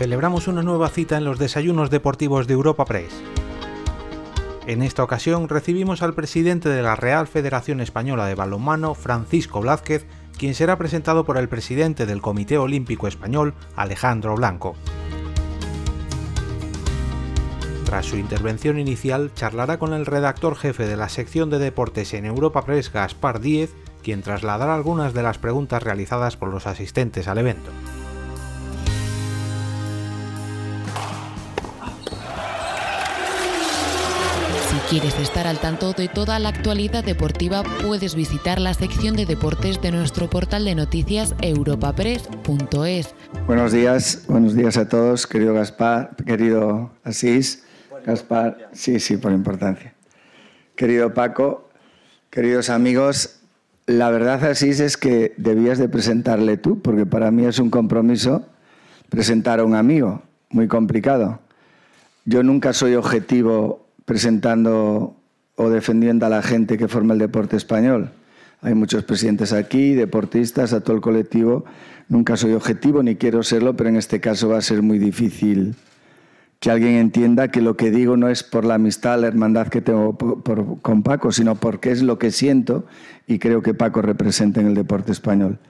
celebramos una nueva cita en los desayunos deportivos de Europa Press. En esta ocasión recibimos al presidente de la Real Federación Española de Balonmano, Francisco Blázquez, quien será presentado por el presidente del Comité Olímpico Español, Alejandro Blanco. Tras su intervención inicial, charlará con el redactor jefe de la sección de deportes en Europa Press, Gaspar Díez, quien trasladará algunas de las preguntas realizadas por los asistentes al evento. ¿Quieres estar al tanto de toda la actualidad deportiva? Puedes visitar la sección de deportes de nuestro portal de noticias europapress.es. Buenos días, buenos días a todos, querido Gaspar, querido Asís, Gaspar, sí, sí, por importancia. Querido Paco, queridos amigos, la verdad Asís es que debías de presentarle tú, porque para mí es un compromiso presentar a un amigo, muy complicado. Yo nunca soy objetivo presentando o defendiendo a la gente que forma el deporte español. Hay muchos presidentes aquí, deportistas, a todo el colectivo. Nunca soy objetivo ni quiero serlo, pero en este caso va a ser muy difícil que alguien entienda que lo que digo no es por la amistad, la hermandad que tengo con Paco, sino porque es lo que siento y creo que Paco representa en el deporte español.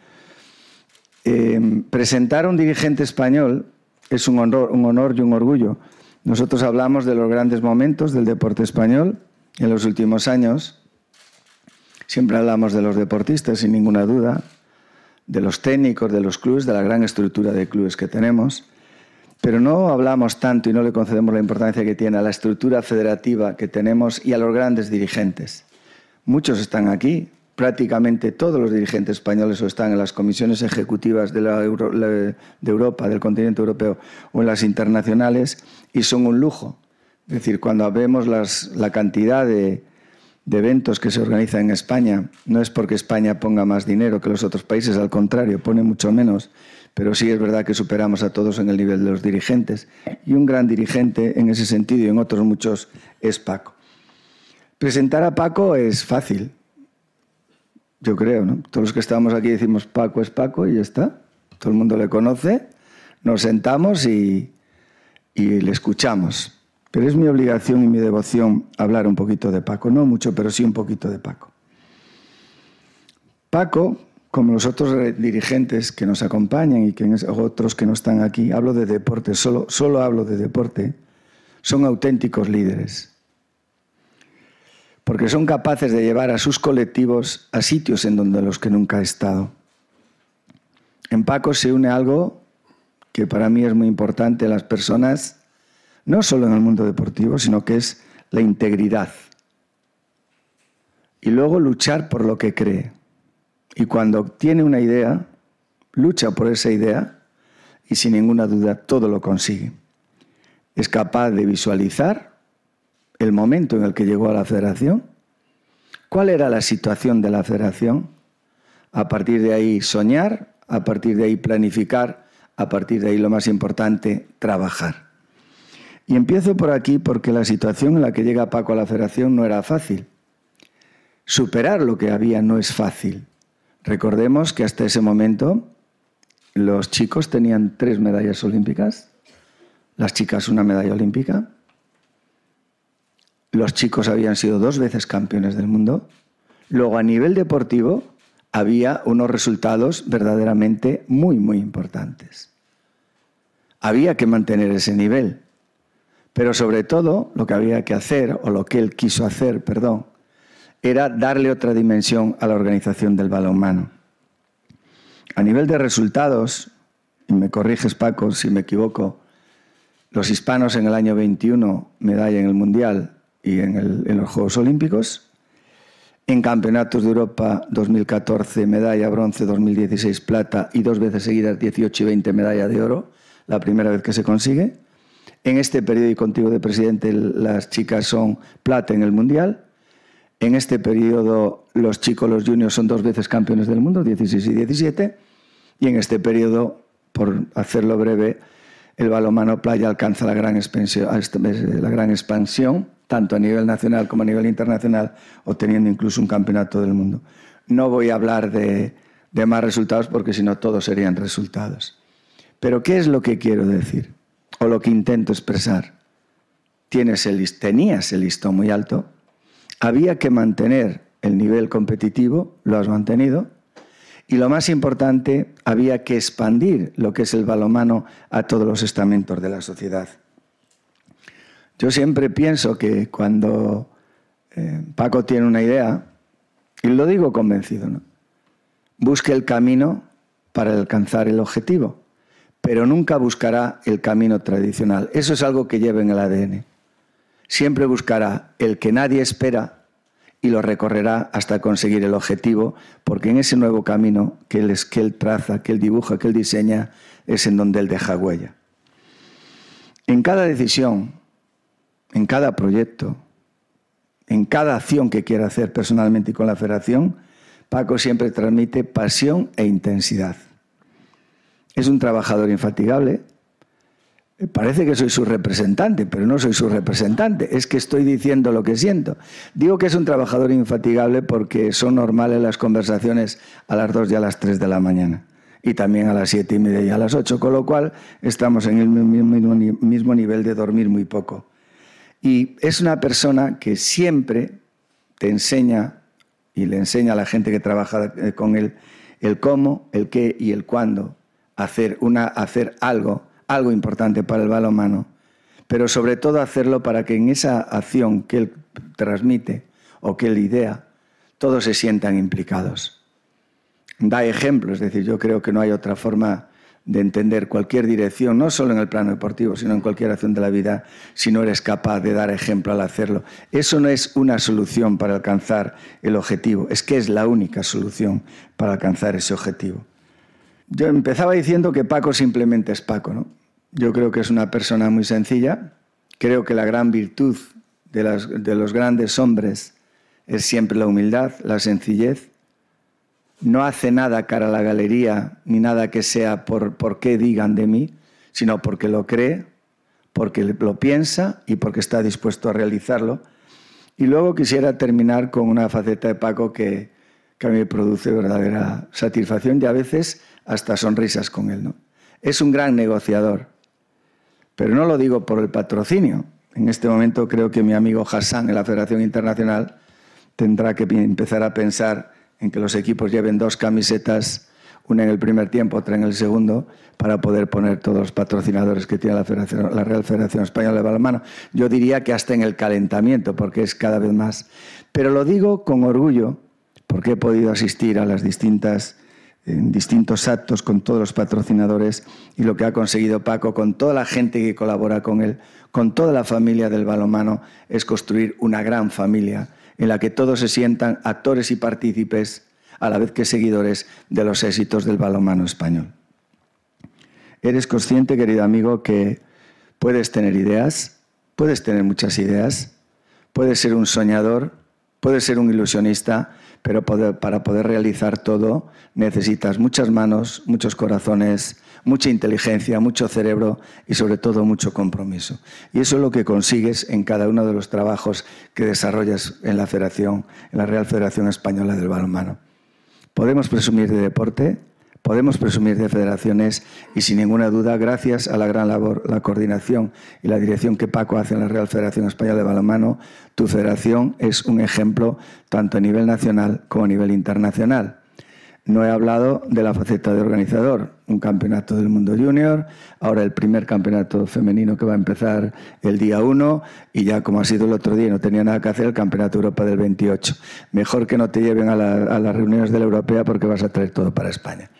Eh, presentar a un dirigente español es un honor, un honor y un orgullo. Nosotros hablamos de los grandes momentos del deporte español en los últimos años. Siempre hablamos de los deportistas, sin ninguna duda, de los técnicos, de los clubes, de la gran estructura de clubes que tenemos. Pero no hablamos tanto y no le concedemos la importancia que tiene a la estructura federativa que tenemos y a los grandes dirigentes. Muchos están aquí, prácticamente todos los dirigentes españoles o están en las comisiones ejecutivas de, Europa, del continente europeo, o en las internacionales, y son un lujo. Es decir, cuando vemos la cantidad de, de eventos que se organizan en España, no es porque España ponga más dinero que los otros países, al contrario, pone mucho menos, pero sí es verdad que superamos a todos en el nivel de los dirigentes. Y un gran dirigente en ese sentido y en otros muchos es Paco. Presentar a Paco es fácil, yo creo, ¿no? Todos los que estamos aquí decimos Paco es Paco y ya está. Todo el mundo le conoce, nos sentamos y, y le escuchamos. Pero es mi obligación y mi devoción hablar un poquito de Paco. No mucho, pero sí un poquito de Paco. Paco, como los otros dirigentes que nos acompañan y que otros que no están aquí, hablo de deporte, solo, solo hablo de deporte, son auténticos líderes porque son capaces de llevar a sus colectivos a sitios en donde los que nunca ha estado. En Paco se une algo que para mí es muy importante en las personas, no solo en el mundo deportivo, sino que es la integridad. Y luego luchar por lo que cree. Y cuando tiene una idea, lucha por esa idea y sin ninguna duda todo lo consigue. Es capaz de visualizar el momento en el que llegó a la federación, cuál era la situación de la federación, a partir de ahí soñar, a partir de ahí planificar, a partir de ahí lo más importante, trabajar. Y empiezo por aquí porque la situación en la que llega Paco a la federación no era fácil. Superar lo que había no es fácil. Recordemos que hasta ese momento los chicos tenían tres medallas olímpicas, las chicas una medalla olímpica, los chicos habían sido dos veces campeones del mundo. Luego, a nivel deportivo, había unos resultados verdaderamente muy, muy importantes. Había que mantener ese nivel. Pero sobre todo, lo que había que hacer, o lo que él quiso hacer, perdón, era darle otra dimensión a la organización del balonmano. A nivel de resultados, y me corriges Paco si me equivoco, los hispanos en el año 21, medalla en el Mundial, y en, los Juegos Olímpicos. En Campeonatos de Europa 2014, medalla bronce, 2016 plata y dos veces seguidas 18 y 20 medalla de oro, la primera vez que se consigue. En este y contigo de presidente las chicas son plata en el Mundial. En este periodo los chicos, los juniors, son dos veces campeones del mundo, 16 y 17. Y en este periodo, por hacerlo breve, el balomano playa alcanza la gran, la gran expansión tanto a nivel nacional como a nivel internacional, obteniendo incluso un campeonato del mundo. No voy a hablar de, más resultados porque si no todos serían resultados. Pero ¿qué es lo que quiero decir? o lo que intento expresar. Tienes el, tenías el listón muy alto, había que mantener el nivel competitivo, lo has mantenido, y lo más importante, había que expandir lo que es el balomano a todos los estamentos de la sociedad. Yo siempre pienso que cuando eh, Paco tiene una idea, y lo digo convencido, ¿no? busque el camino para alcanzar el objetivo, pero nunca buscará el camino tradicional. Eso es algo que lleva en el ADN. Siempre buscará el que nadie espera y lo recorrerá hasta conseguir el objetivo, porque en ese nuevo camino que él, que él traza, que él dibuja, que él diseña, es en donde él deja huella. En cada decisión, en cada proyecto, en cada acción que quiera hacer personalmente y con la federación, Paco siempre transmite pasión e intensidad. Es un trabajador infatigable, Parece que soy su representante, pero no soy su representante, es que estoy diciendo lo que siento. Digo que es un trabajador infatigable porque son normales las conversaciones a las 2 y a las 3 de la mañana, y también a las 7 y media y a las 8, con lo cual estamos en el mismo nivel de dormir muy poco. Y es una persona que siempre te enseña y le enseña a la gente que trabaja eh, con él el cómo, el qué y el cuándo hacer, una, hacer algo algo importante para el balonmano, pero sobre todo hacerlo para que en esa acción que él transmite o que él idea, todos se sientan implicados. Da ejemplo, es decir, yo creo que no hay otra forma de entender cualquier dirección, no solo en el plano deportivo, sino en cualquier acción de la vida, si no eres capaz de dar ejemplo al hacerlo. Eso no es una solución para alcanzar el objetivo, es que es la única solución para alcanzar ese objetivo. Yo empezaba diciendo que Paco simplemente es Paco, ¿no? Yo creo que es una persona muy sencilla. Creo que la gran virtud de, los grandes hombres es siempre la humildad, la sencillez. No hace nada cara a la galería, ni nada que sea por, por qué digan de mí, sino porque lo cree, porque lo piensa y porque está dispuesto a realizarlo. Y luego quisiera terminar con una faceta de Paco que, que a mí me produce verdadera satisfacción y a veces hasta sonrisas con él. ¿no? Es un gran negociador. Pero no lo digo por el patrocinio. En este momento creo que mi amigo Hassan en la Federación Internacional tendrá que empezar a pensar en que los equipos lleven dos camisetas, una en el primer tiempo, otra en el segundo, para poder poner todos los patrocinadores que tiene la, Federación, la Real Federación Española de Balonmano. Yo diría que hasta en el calentamiento, porque es cada vez más. Pero lo digo con orgullo, porque he podido asistir a las en distintos actos con todos los patrocinadores y lo que ha conseguido Paco con toda la gente que colabora con él, con toda la familia del balomano, es construir una gran familia en la que todos se sientan actores y partícipes a la vez que seguidores de los éxitos del balomano español. Eres consciente, querido amigo, que puedes tener ideas, puedes tener muchas ideas, puedes ser un soñador, puedes ser un ilusionista, pero para poder realizar todo necesitas muchas manos, muchos corazones, mucha inteligencia, mucho cerebro y sobre todo mucho compromiso. Y eso es lo que consigues en cada uno de los trabajos que desarrollas en la Federación, en la Real Federación Española del Balonmano. Podemos presumir de deporte, Podemos presumir de federaciones y sin ninguna duda, gracias a la gran labor, la coordinación y la dirección que Paco hace en la Real Federación Española de Balonmano, tu federación es un ejemplo tanto a nivel nacional como a nivel internacional. No he hablado de la faceta de organizador, un campeonato del mundo junior, ahora el primer campeonato femenino que va a empezar el día 1 y ya como ha sido el otro día no tenía nada que hacer, el campeonato Europa del 28. Mejor que no te lleven a, a las reuniones de la europea porque vas a traer todo para España.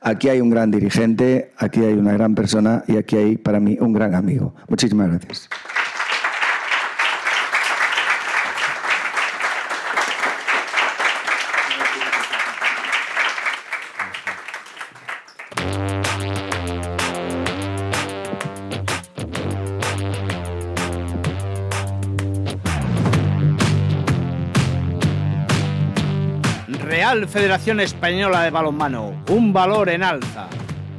Aquí hay un gran dirigente, aquí hay una gran persona y aquí hay para mí un gran amigo. Muchísimas gracias. Federación Española de Balonmano, un valor en alza.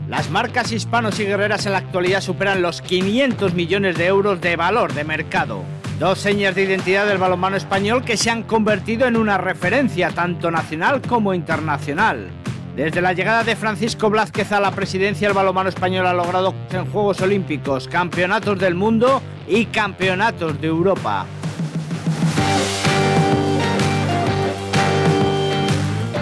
Las marcas hispanos y guerreras en la actualidad superan los 500 millones de euros de valor de mercado. Dos señas de identidad del balonmano español que se han convertido en una referencia tanto nacional como internacional. Desde la llegada de Francisco Blázquez a la presidencia, el balonmano español ha logrado en Juegos Olímpicos, Campeonatos del Mundo y Campeonatos de Europa.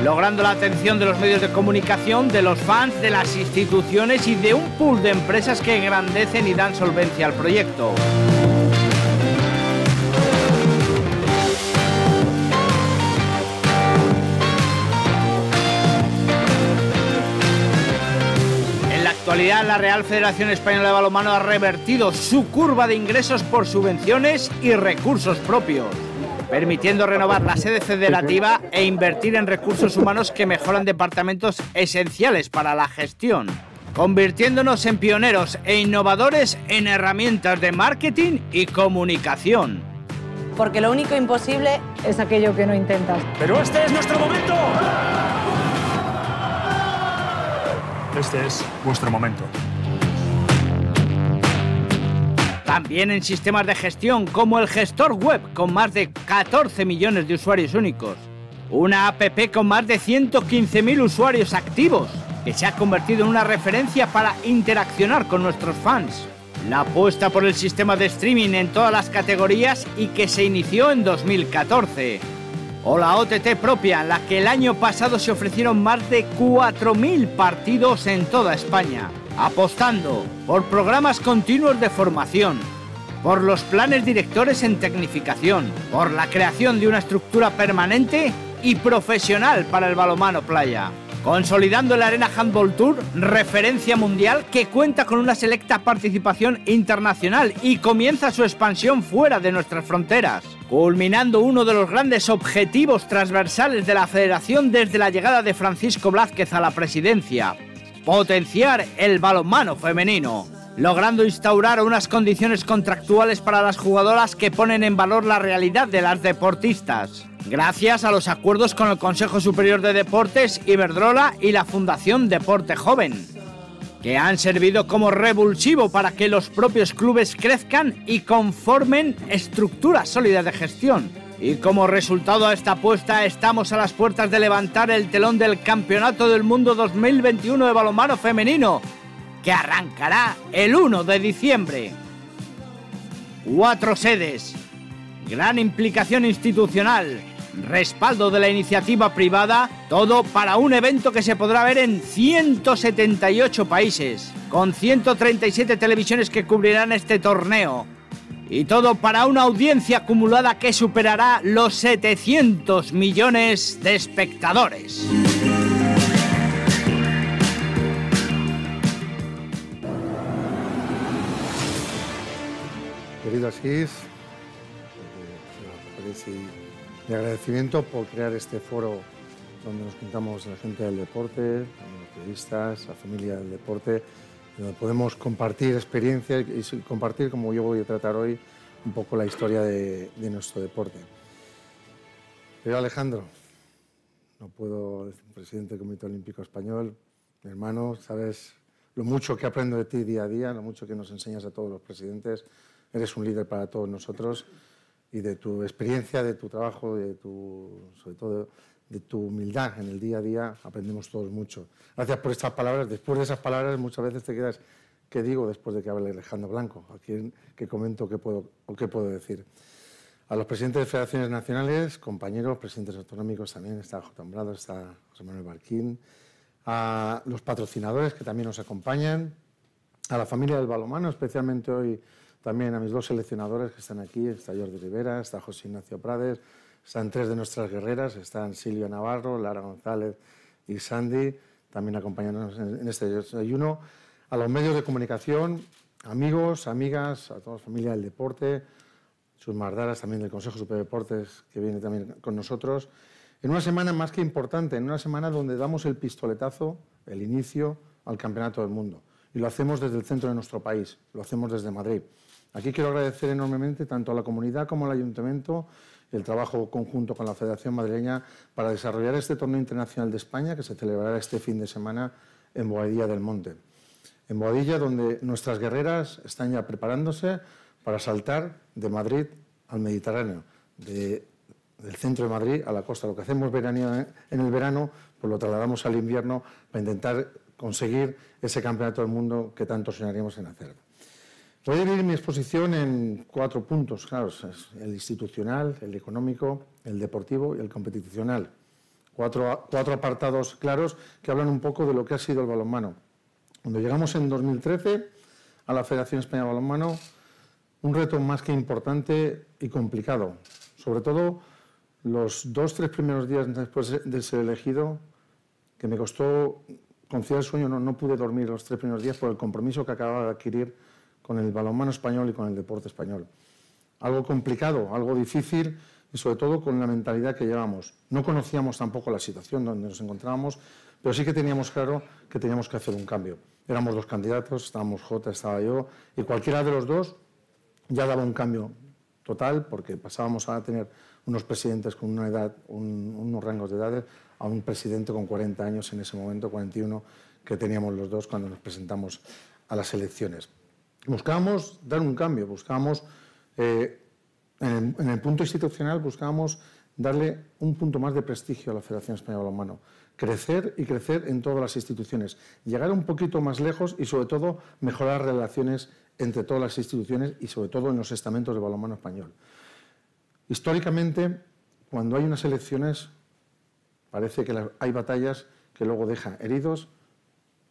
Logrando la atención de los medios de comunicación, de los fans, de las instituciones y de un pool de empresas que engrandecen y dan solvencia al proyecto. En la actualidad, la Real Federación Española de Balonmano ha revertido su curva de ingresos por subvenciones y recursos propios permitiendo renovar la sede federativa e invertir en recursos humanos que mejoran departamentos esenciales para la gestión, convirtiéndonos en pioneros e innovadores en herramientas de marketing y comunicación. Porque lo único imposible es aquello que no intentas. Pero este es nuestro momento. Este es vuestro momento. También en sistemas de gestión como el gestor web con más de 14 millones de usuarios únicos. Una app con más de 115.000 usuarios activos que se ha convertido en una referencia para interaccionar con nuestros fans. La apuesta por el sistema de streaming en todas las categorías y que se inició en 2014. O la OTT propia, en la que el año pasado se ofrecieron más de 4.000 partidos en toda España apostando por programas continuos de formación, por los planes directores en tecnificación, por la creación de una estructura permanente y profesional para el balomano playa. Consolidando el Arena Handball Tour, referencia mundial que cuenta con una selecta participación internacional y comienza su expansión fuera de nuestras fronteras, culminando uno de los grandes objetivos transversales de la federación desde la llegada de Francisco Blázquez a la presidencia, potenciar el balonmano femenino, logrando instaurar unas condiciones contractuales para las jugadoras que ponen en valor la realidad de las deportistas. Gracias a los acuerdos con el Consejo Superior de Deportes, Iberdrola y la Fundación Deporte Joven, que han servido como revulsivo para que los propios clubes crezcan y conformen estructuras sólidas de gestión y como resultado a esta apuesta estamos a las puertas de levantar el telón del Campeonato del Mundo 2021 de balonmano femenino, que arrancará el 1 de diciembre. Cuatro sedes, gran implicación institucional, respaldo de la iniciativa privada, todo para un evento que se podrá ver en 178 países, con 137 televisiones que cubrirán este torneo y todo para una audiencia acumulada que superará los 700 millones de espectadores. Querido Asís, eh, mi agradecimiento por crear este foro donde nos juntamos la gente del deporte, los periodistas, la familia del deporte donde podemos compartir experiencias y compartir, como yo voy a tratar hoy, un poco la historia de, nuestro deporte. Pero Alejandro, no puedo decir presidente del Comité Olímpico Español, mi hermano, sabes lo mucho que aprendo de ti día a día, lo mucho que nos enseñas a todos los presidentes. Eres un líder para todos nosotros y de tu experiencia, de tu trabajo, de tu, sobre todo de tu humildad en el día a día, aprendemos todos mucho. Gracias por estas palabras. Después de esas palabras muchas veces te quedas, ¿qué digo después de que hable Alejandro Blanco? ¿A quién qué comento qué puedo, o qué puedo decir? A los presidentes de federaciones nacionales, compañeros, presidentes autonómicos también, está J. Hombrado, está José Manuel Barquín, a los patrocinadores que también nos acompañan, a la familia del balomano, especialmente hoy también a mis dos seleccionadores que están aquí, está Jordi Rivera, está José Ignacio Prades, están tres de nuestras guerreras, están Silvia Navarro, Lara González y Sandy, también acompañándonos en este desayuno. A los medios de comunicación, amigos, amigas, a toda la familia del deporte, sus mardaras también del Consejo Superior de Deportes, que viene también con nosotros. En una semana más que importante, en una semana donde damos el pistoletazo, el inicio al Campeonato del Mundo. Y lo hacemos desde el centro de nuestro país, lo hacemos desde Madrid. Aquí quiero agradecer enormemente tanto a la comunidad como al ayuntamiento el trabajo conjunto con la Federación Madrileña para desarrollar este torneo internacional de España que se celebrará este fin de semana en Boadilla del Monte. En Boadilla, donde nuestras guerreras están ya preparándose para saltar de Madrid al Mediterráneo, de del centro de Madrid a la costa. Lo que hacemos en el verano, pues lo trasladamos al invierno para intentar conseguir ese campeonato del mundo que tanto soñaríamos en hacer. Voy a dividir mi exposición en cuatro puntos, claro, el institucional, el económico, el deportivo y el competicional. Cuatro, cuatro apartados claros que hablan un poco de lo que ha sido el balonmano. Cuando llegamos en 2013 a la Federación Española de Balonmano, un reto más que importante y complicado. Sobre todo los dos, tres primeros días después de ser elegido, que me costó conciliar el sueño, no, no pude dormir los tres primeros días por el compromiso que acababa de adquirir con el balonmano español y con el deporte español. Algo complicado, algo difícil y sobre todo con la mentalidad que llevamos. No conocíamos tampoco la situación donde nos encontrábamos, pero sí que teníamos claro que teníamos que hacer un cambio. Éramos dos candidatos, estábamos J, estaba yo, y cualquiera de los dos ya daba un cambio total, porque pasábamos a tener unos presidentes con una edad, unos rangos de edades, a un presidente con 40 años en ese momento, 41, que teníamos los dos cuando nos presentamos a las elecciones. Buscábamos dar un cambio, buscábamos, eh, en, el, punto institucional, buscábamos darle un punto más de prestigio a la Federación Española de Balonmano, crecer y crecer en todas las instituciones, llegar un poquito más lejos y sobre todo mejorar relaciones entre todas las instituciones y sobre todo en los estamentos de balonmano español. Históricamente, cuando hay unas elecciones, parece que hay batallas que luego dejan heridos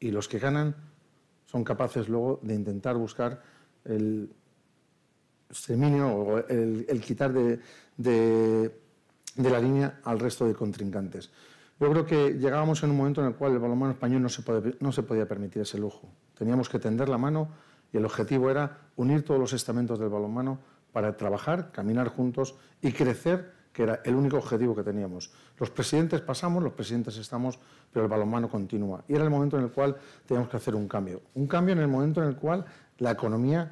y los que ganan son capaces luego de intentar buscar el exterminio o el, quitar de, la línea al resto de contrincantes. Yo creo que llegábamos en un momento en el cual el balonmano español no se, no se podía permitir ese lujo. Teníamos que tender la mano y el objetivo era unir todos los estamentos del balonmano para trabajar, caminar juntos y crecer que era el único objetivo que teníamos. Los presidentes pasamos, los presidentes estamos, pero el balonmano continúa. Y era el momento en el cual teníamos que hacer un cambio. Un cambio en el momento en el cual la economía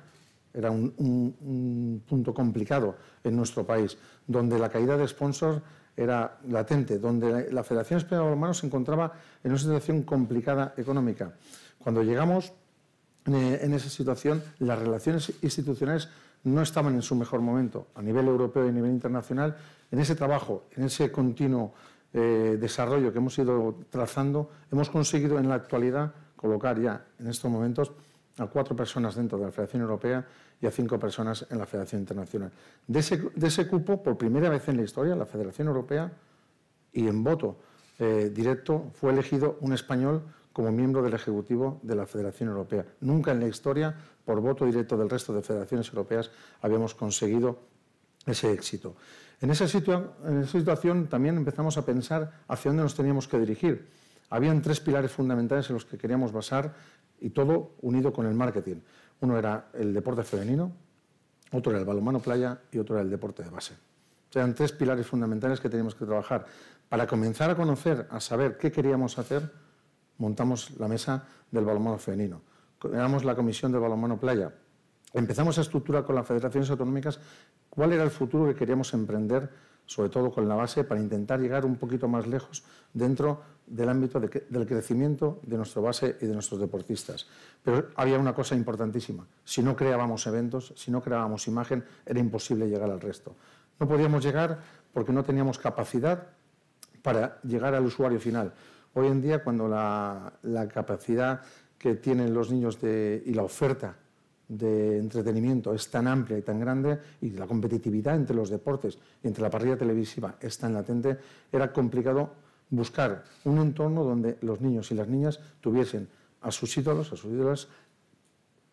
era un, punto complicado en nuestro país, donde la caída de sponsors era latente, donde la Federación Española de Balonmano se encontraba en una situación complicada económica. Cuando llegamos eh, en esa situación, las relaciones institucionales no estaban en su mejor momento a nivel europeo y a nivel internacional. En ese trabajo, en ese continuo eh, desarrollo que hemos ido trazando, hemos conseguido en la actualidad colocar ya en estos momentos a cuatro personas dentro de la Federación Europea y a cinco personas en la Federación Internacional. De ese, cupo, por primera vez en la historia, la Federación Europea, y en voto eh, directo, fue elegido un español como miembro del Ejecutivo de la Federación Europea. Nunca en la historia, por voto directo del resto de federaciones europeas, habíamos conseguido ese éxito. En esa, situación también empezamos a pensar hacia dónde nos teníamos que dirigir. Habían tres pilares fundamentales en los que queríamos basar y todo unido con el marketing. Uno era el deporte femenino, otro era el balonmano playa y otro era el deporte de base. eran tres pilares fundamentales que teníamos que trabajar para comenzar a conocer, a saber qué queríamos hacer montamos la mesa del balonmano femenino, creamos la comisión del balonmano playa, empezamos a estructurar con las federaciones autonómicas cuál era el futuro que queríamos emprender, sobre todo con la base, para intentar llegar un poquito más lejos dentro del ámbito del crecimiento de nuestra base y de nuestros deportistas. Pero había una cosa importantísima, si no creábamos eventos, si no creábamos imagen, era imposible llegar al resto. No podíamos llegar porque no teníamos capacidad para llegar al usuario final. Hoy en día, cuando la, capacidad que tienen los niños y la oferta de entretenimiento es tan amplia y tan grande y la competitividad entre los deportes y entre la parrilla televisiva es tan latente, era complicado buscar un entorno donde los niños y las niñas tuviesen a sus ídolos, a sus ídolas,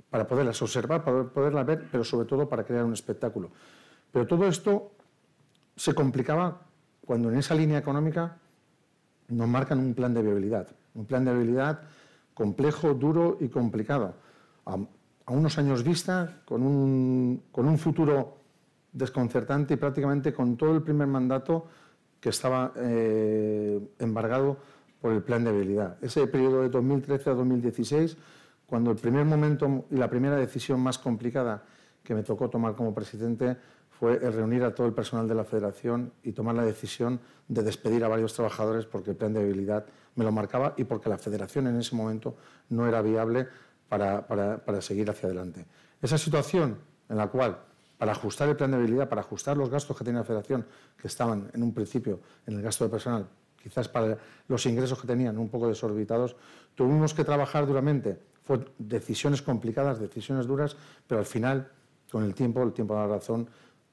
para poderlas observar, para poderlas ver, pero sobre todo para crear un espectáculo. Pero todo esto se complicaba cuando en esa línea económica nos marcan un plan de viabilidad, un plan de viabilidad complejo, duro y complicado. A, unos años vista, con un, futuro desconcertante y prácticamente con todo el primer mandato que estaba eh, embargado por el plan de viabilidad. Ese periodo de 2013 a 2016, cuando el primer momento y la primera decisión más complicada que me tocó tomar como presidente fue reunir a todo el personal de la federación y tomar la decisión de despedir a varios trabajadores porque el plan de viabilidad me lo marcaba y porque la federación en ese momento no era viable para, seguir hacia adelante. Esa situación en la cual para ajustar el plan de habilidad, para ajustar los gastos que tenía la federación, que estaban en un principio en el gasto de personal, quizás para los ingresos que tenían un poco desorbitados, tuvimos que trabajar duramente. Fue decisiones complicadas, decisiones duras, pero al final, con el tiempo, el tiempo de la razón,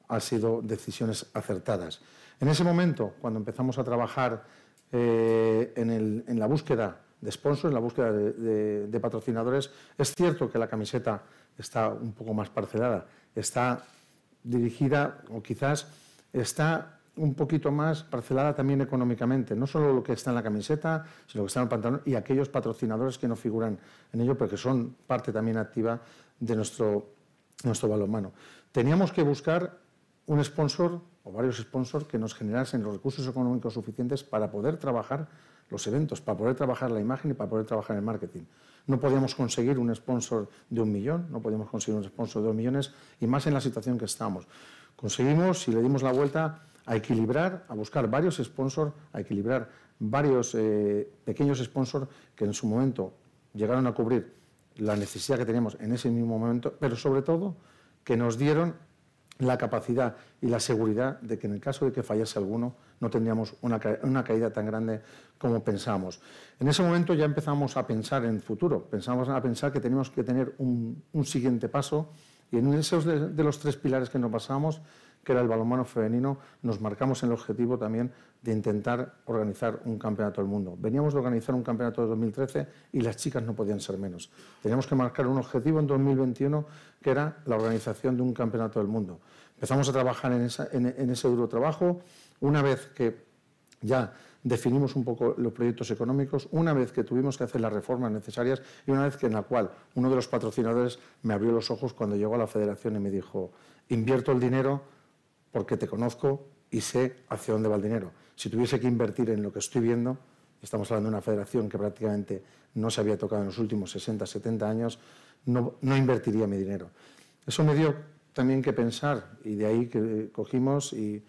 han sido decisiones acertadas. En ese momento, cuando empezamos a trabajar eh, en, la búsqueda de sponsors, en la búsqueda de, patrocinadores, es cierto que la camiseta está un poco más parcelada, está dirigida o quizás está un poquito más parcelada también económicamente, no solo lo que está en la camiseta, sino lo que está en el pantalón y aquellos patrocinadores que no figuran en ello, porque son parte también activa de nuestro, nuestro balonmano. Teníamos que buscar un sponsor o varios sponsors que nos generasen los recursos económicos suficientes para poder trabajar los eventos, para poder trabajar la imagen y para poder trabajar el marketing. No podíamos conseguir un sponsor de un millón, no podíamos conseguir un sponsor de dos millones, y más en la situación que estamos. Conseguimos, y le dimos la vuelta, a equilibrar, a buscar varios sponsors, a equilibrar varios eh, pequeños sponsors que en su momento llegaron a cubrir la necesidad que teníamos en ese mismo momento, pero sobre todo que nos dieron la capacidad y la seguridad de que en el caso de que fallase alguno no tendríamos una, caída tan grande como pensamos. En ese momento ya empezamos a pensar en el futuro, pensamos a pensar que teníamos que tener un, siguiente paso y en esos de, los tres pilares que nos pasamos que era el balonmano femenino, nos marcamos el objetivo también de intentar organizar un campeonato del mundo. Veníamos de organizar un campeonato de 2013 y las chicas no podían ser menos. Teníamos que marcar un objetivo en 2021 que era la organización de un campeonato del mundo. Empezamos a trabajar en, en ese duro trabajo. Una vez que ya definimos un poco los proyectos económicos, una vez que tuvimos que hacer las reformas necesarias y una vez que en la cual uno de los patrocinadores me abrió los ojos cuando llegó a la federación y me dijo, invierto el dinero porque te conozco y sé hacia dónde va el dinero. Si tuviese que invertir en lo que estoy viendo, estamos hablando de una federación que prácticamente no se había tocado en los últimos 60, 70 años, no, invertiría mi dinero. Eso me dio también que pensar y de ahí que cogimos y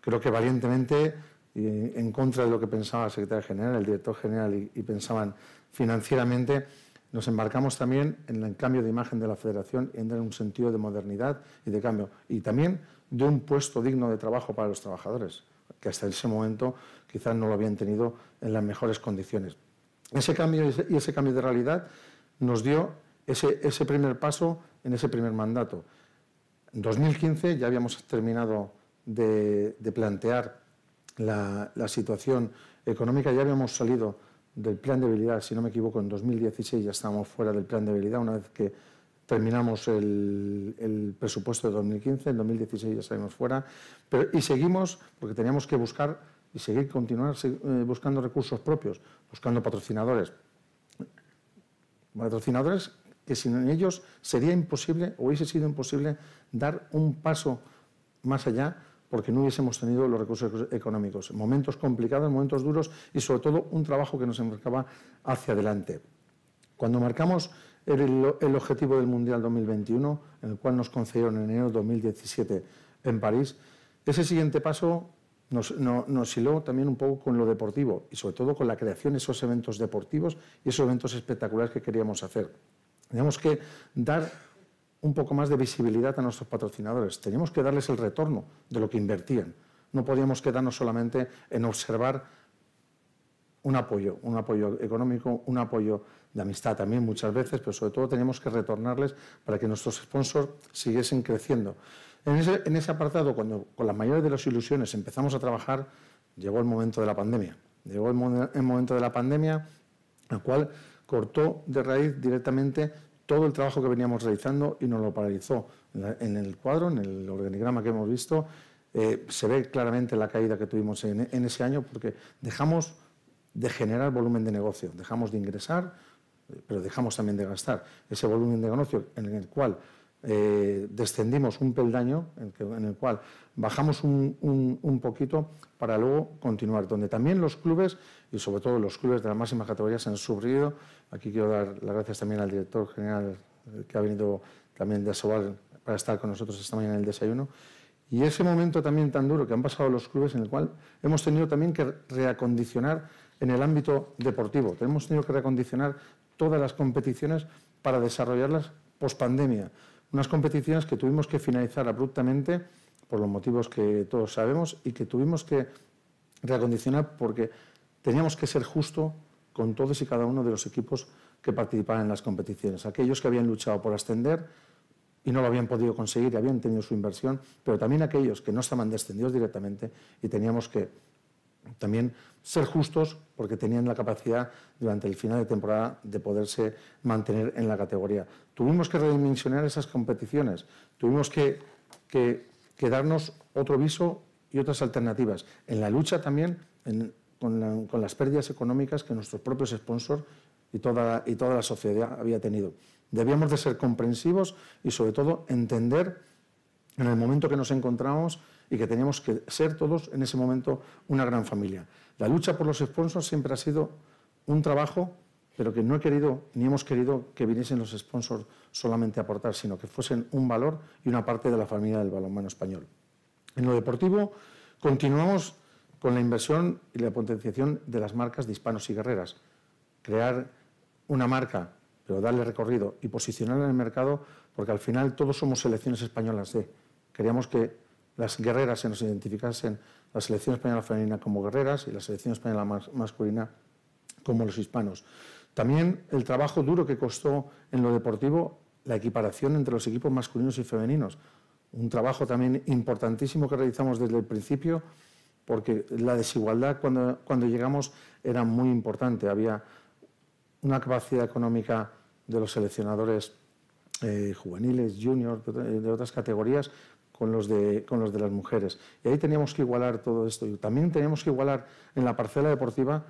creo que valientemente en contra de lo que pensaba el secretario general, el director general y pensaban financieramente, nos embarcamos también en el cambio de imagen de la federación, en un sentido de modernidad y de cambio. Y también de un puesto digno de trabajo para los trabajadores, que hasta ese momento quizás no lo habían tenido en las mejores condiciones. Ese cambio y ese cambio de realidad nos dio ese, primer paso en ese primer mandato. En 2015 ya habíamos terminado de, plantear la, situación económica, ya habíamos salido del plan de habilidad, si no me equivoco, en 2016 ya estábamos fuera del plan de habilidad, una vez que terminamos el, presupuesto de 2015, en 2016 ya salimos fuera, pero, y seguimos porque teníamos que buscar y seguir, continuar eh, buscando recursos propios, buscando patrocinadores. Patrocinadores que sin ellos sería imposible, o hubiese sido imposible, dar un paso más allá porque no hubiésemos tenido los recursos económicos. Momentos complicados, momentos duros y sobre todo un trabajo que nos enmarcaba hacia adelante. Cuando marcamos el, objetivo del Mundial 2021, en el cual nos concedieron en enero de 2017 en París, ese siguiente paso nos, hiló también un poco con lo deportivo y sobre todo con la creación de esos eventos deportivos y esos eventos espectaculares que queríamos hacer. Teníamos que dar un poco más de visibilidad a nuestros patrocinadores. Teníamos que darles el retorno de lo que invertían. No podíamos quedarnos solamente en observar un apoyo, un apoyo económico, un apoyo de amistad también muchas veces, pero sobre todo teníamos que retornarles para que nuestros sponsors siguiesen creciendo. En ese, apartado, cuando con la mayoría de las ilusiones empezamos a trabajar, llegó el momento de la pandemia. Llegó el, el momento de la pandemia, el cual cortó de raíz directamente todo el trabajo que veníamos realizando y nos lo paralizó. En el cuadro, en el organigrama que hemos visto, eh, se ve claramente la caída que tuvimos en, ese año porque dejamos de generar volumen de negocio, dejamos de ingresar, pero dejamos también de gastar. Ese volumen de negocio en el cual eh, descendimos un peldaño, en, el cual bajamos un, poquito para luego continuar, donde también los clubes, y sobre todo los clubes de las máximas categorías, han sufrido. Aquí quiero dar las gracias también al director general eh, que ha venido también de Asobal para estar con nosotros esta mañana en el desayuno. Y ese momento también tan duro que han pasado los clubes, en el cual hemos tenido también que reacondicionar en el ámbito deportivo. Hemos tenido que reacondicionar todas las competiciones para desarrollarlas post pandemia unas competiciones que tuvimos que finalizar abruptamente por los motivos que todos sabemos y que tuvimos que reacondicionar porque teníamos que ser justo con todos y cada uno de los equipos que participaban en las competiciones. Aquellos que habían luchado por ascender y no lo habían podido conseguir y habían tenido su inversión, pero también aquellos que no estaban descendidos directamente y teníamos que también ser justos porque tenían la capacidad durante el final de temporada de poderse mantener en la categoría. Tuvimos que redimensionar esas competiciones, tuvimos que, darnos otro viso y otras alternativas. En la lucha también con, con, las pérdidas económicas que nuestros propios sponsors y toda, y toda la sociedad había tenido. Debíamos de ser comprensivos y sobre todo entender en el momento que nos encontramos y que teníamos que ser todos en ese momento una gran familia. La lucha por los sponsors siempre ha sido un trabajo, pero que no he querido ni hemos querido que viniesen los sponsors solamente a aportar, sino que fuesen un valor y una parte de la familia del balonmano español. En lo deportivo continuamos con la inversión y la potenciación de las marcas de hispanos y guerreras. Crear una marca, pero darle recorrido y posicionarla en el mercado, porque al final todos somos selecciones españolas de. Queríamos que las guerreras se nos identificasen, la selección española femenina como guerreras y la selección española masculina como los hispanos. También el trabajo duro que costó en lo deportivo la equiparación entre los equipos masculinos y femeninos. Un trabajo también importantísimo que realizamos desde el principio porque la desigualdad cuando, cuando llegamos era muy importante. Había una capacidad económica de los seleccionadores eh, juveniles, juniors, de, otras categorías, con los, de, con los de las mujeres. Y ahí teníamos que igualar todo esto. Y también teníamos que igualar en la parcela deportiva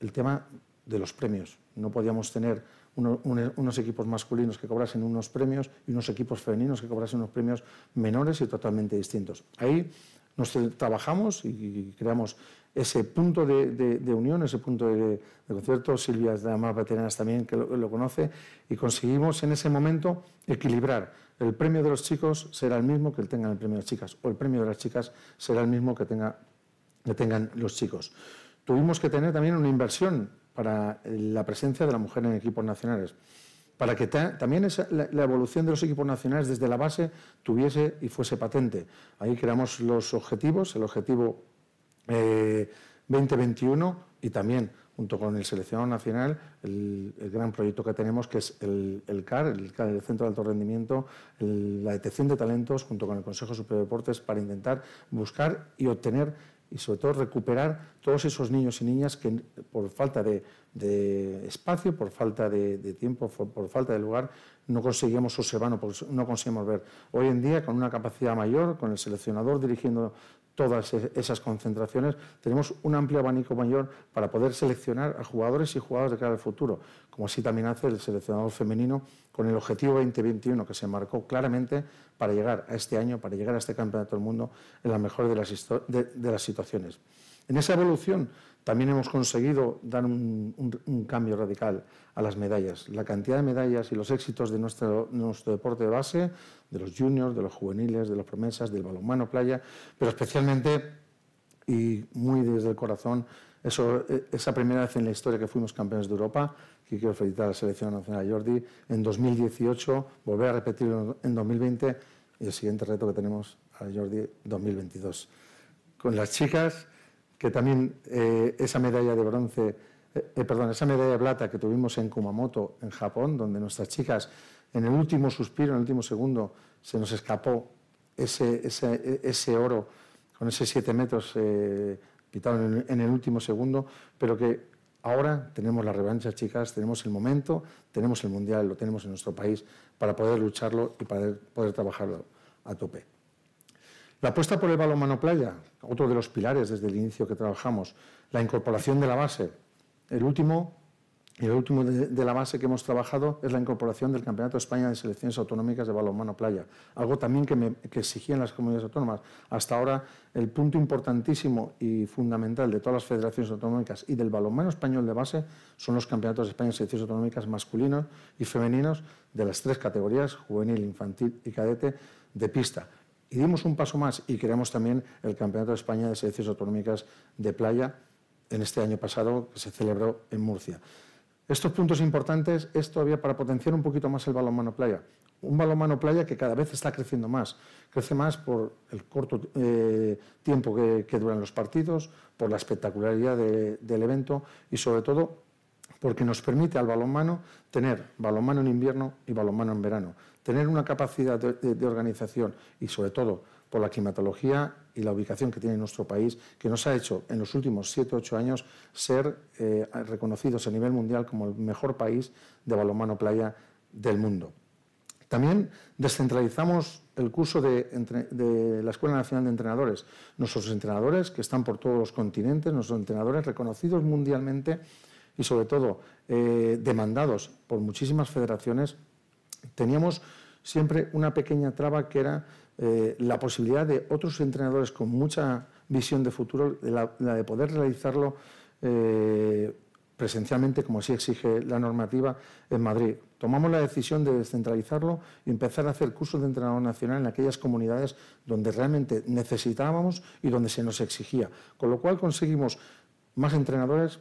el tema de los premios. No podíamos tener unos equipos masculinos que cobrasen unos premios y unos equipos femeninos que cobrasen unos premios menores y totalmente distintos. Ahí nos trabajamos y creamos ese punto de, unión, ese punto de, concierto. Silvia es de las más veteranas también que lo, conoce y conseguimos en ese momento equilibrar. El premio de los chicos será el mismo que tengan el premio de las chicas o el premio de las chicas será el mismo que, tenga, que tengan los chicos. Tuvimos que tener también una inversión para la presencia de la mujer en equipos nacionales para que también la, evolución de los equipos nacionales desde la base tuviese y fuese patente. Ahí creamos los objetivos, el objetivo 2021 eh, y también junto con el seleccionado nacional, el, gran proyecto que tenemos, que es el, CAR, el, el, Centro de Alto Rendimiento, la detección de talentos, junto con el Consejo Superior de Deportes, para intentar buscar y obtener y sobre todo recuperar todos esos niños y niñas que por falta de, espacio, por falta de, tiempo, por, falta de lugar, no conseguimos observar, no conseguimos ver. Hoy en día, con una capacidad mayor, con el seleccionador dirigiendo todas e-, esas concentraciones, tenemos un amplio abanico mayor para poder seleccionar a jugadores y jugadoras de cara al futuro, como así también hace el seleccionador femenino con el objetivo 2021 que se marcó claramente para llegar a este año, para llegar a este campeonato del mundo en la mejor de las, de las situaciones. En esa evolución también hemos conseguido dar un, cambio radical a las medallas. La cantidad de medallas y los éxitos de nuestro, nuestro deporte de base, de los juniors, de los juveniles, de las promesas, del balonmano playa, pero especialmente y muy desde el corazón, eso, esa primera vez en la historia que fuimos campeones de Europa, que quiero felicitar a la Selección Nacional Jordi, en 2018, volver a repetirlo en 2020 y el siguiente reto que tenemos a Jordi 2022. Con las chicas que también eh, esa medalla de bronce, eh, eh, perdón, esa medalla de plata que tuvimos en Kumamoto, en Japón, donde nuestras chicas, en el último suspiro, en el último segundo, se nos escapó ese, ese, oro con ese siete metros pitado en el, en el último segundo, pero que Ahora tenemos la revancha, chicas, tenemos el momento, tenemos el mundial, lo tenemos en nuestro país para poder lucharlo y para poder trabajarlo a tope. La apuesta por el balonmano playa, otro de los pilares desde el inicio que trabajamos, la incorporación de la base. El último, el último de, la base que hemos trabajado es la incorporación del Campeonato de España de Selecciones Autonómicas de Balonmano Playa, algo también que, que exigían las comunidades autónomas. Hasta ahora, el punto importantísimo y fundamental de todas las federaciones autonómicas y del balonmano español de base son los Campeonatos de España de Selecciones Autonómicas masculinos y femeninos de las tres categorías, juvenil, infantil y cadete, de pista. Y dimos un paso más y creamos también el Campeonato de España de Selecciones Autonómicas de Playa en este año pasado que se celebró en Murcia. Estos puntos importantes es todavía para potenciar un poquito más el balonmano playa. un balonmano playa que cada vez está creciendo más. Crece más por el corto eh, tiempo que, duran los partidos, por la espectacularidad del evento y sobre todo porque nos permite al balonmano tener balonmano en invierno y balonmano en verano, tener una capacidad de, organización y sobre todo por la climatología y la ubicación que tiene nuestro país, que nos ha hecho en los últimos 7 o 8 años ser eh, reconocidos a nivel mundial como el mejor país de balonmano playa del mundo. También descentralizamos el curso de, la Escuela Nacional de Entrenadores. Nuestros entrenadores, que están por todos los continentes, nuestros entrenadores reconocidos mundialmente y sobre todo eh, demandados por muchísimas federaciones, teníamos siempre una pequeña traba que era eh, la posibilidad de otros entrenadores con mucha visión de futuro, la, de poder realizarlo eh, presencialmente, como así exige la normativa en Madrid. Tomamos la decisión de descentralizarlo y empezar a hacer cursos de entrenador nacional en aquellas comunidades donde realmente necesitábamos y donde se nos exigía. Con lo cual conseguimos más entrenadores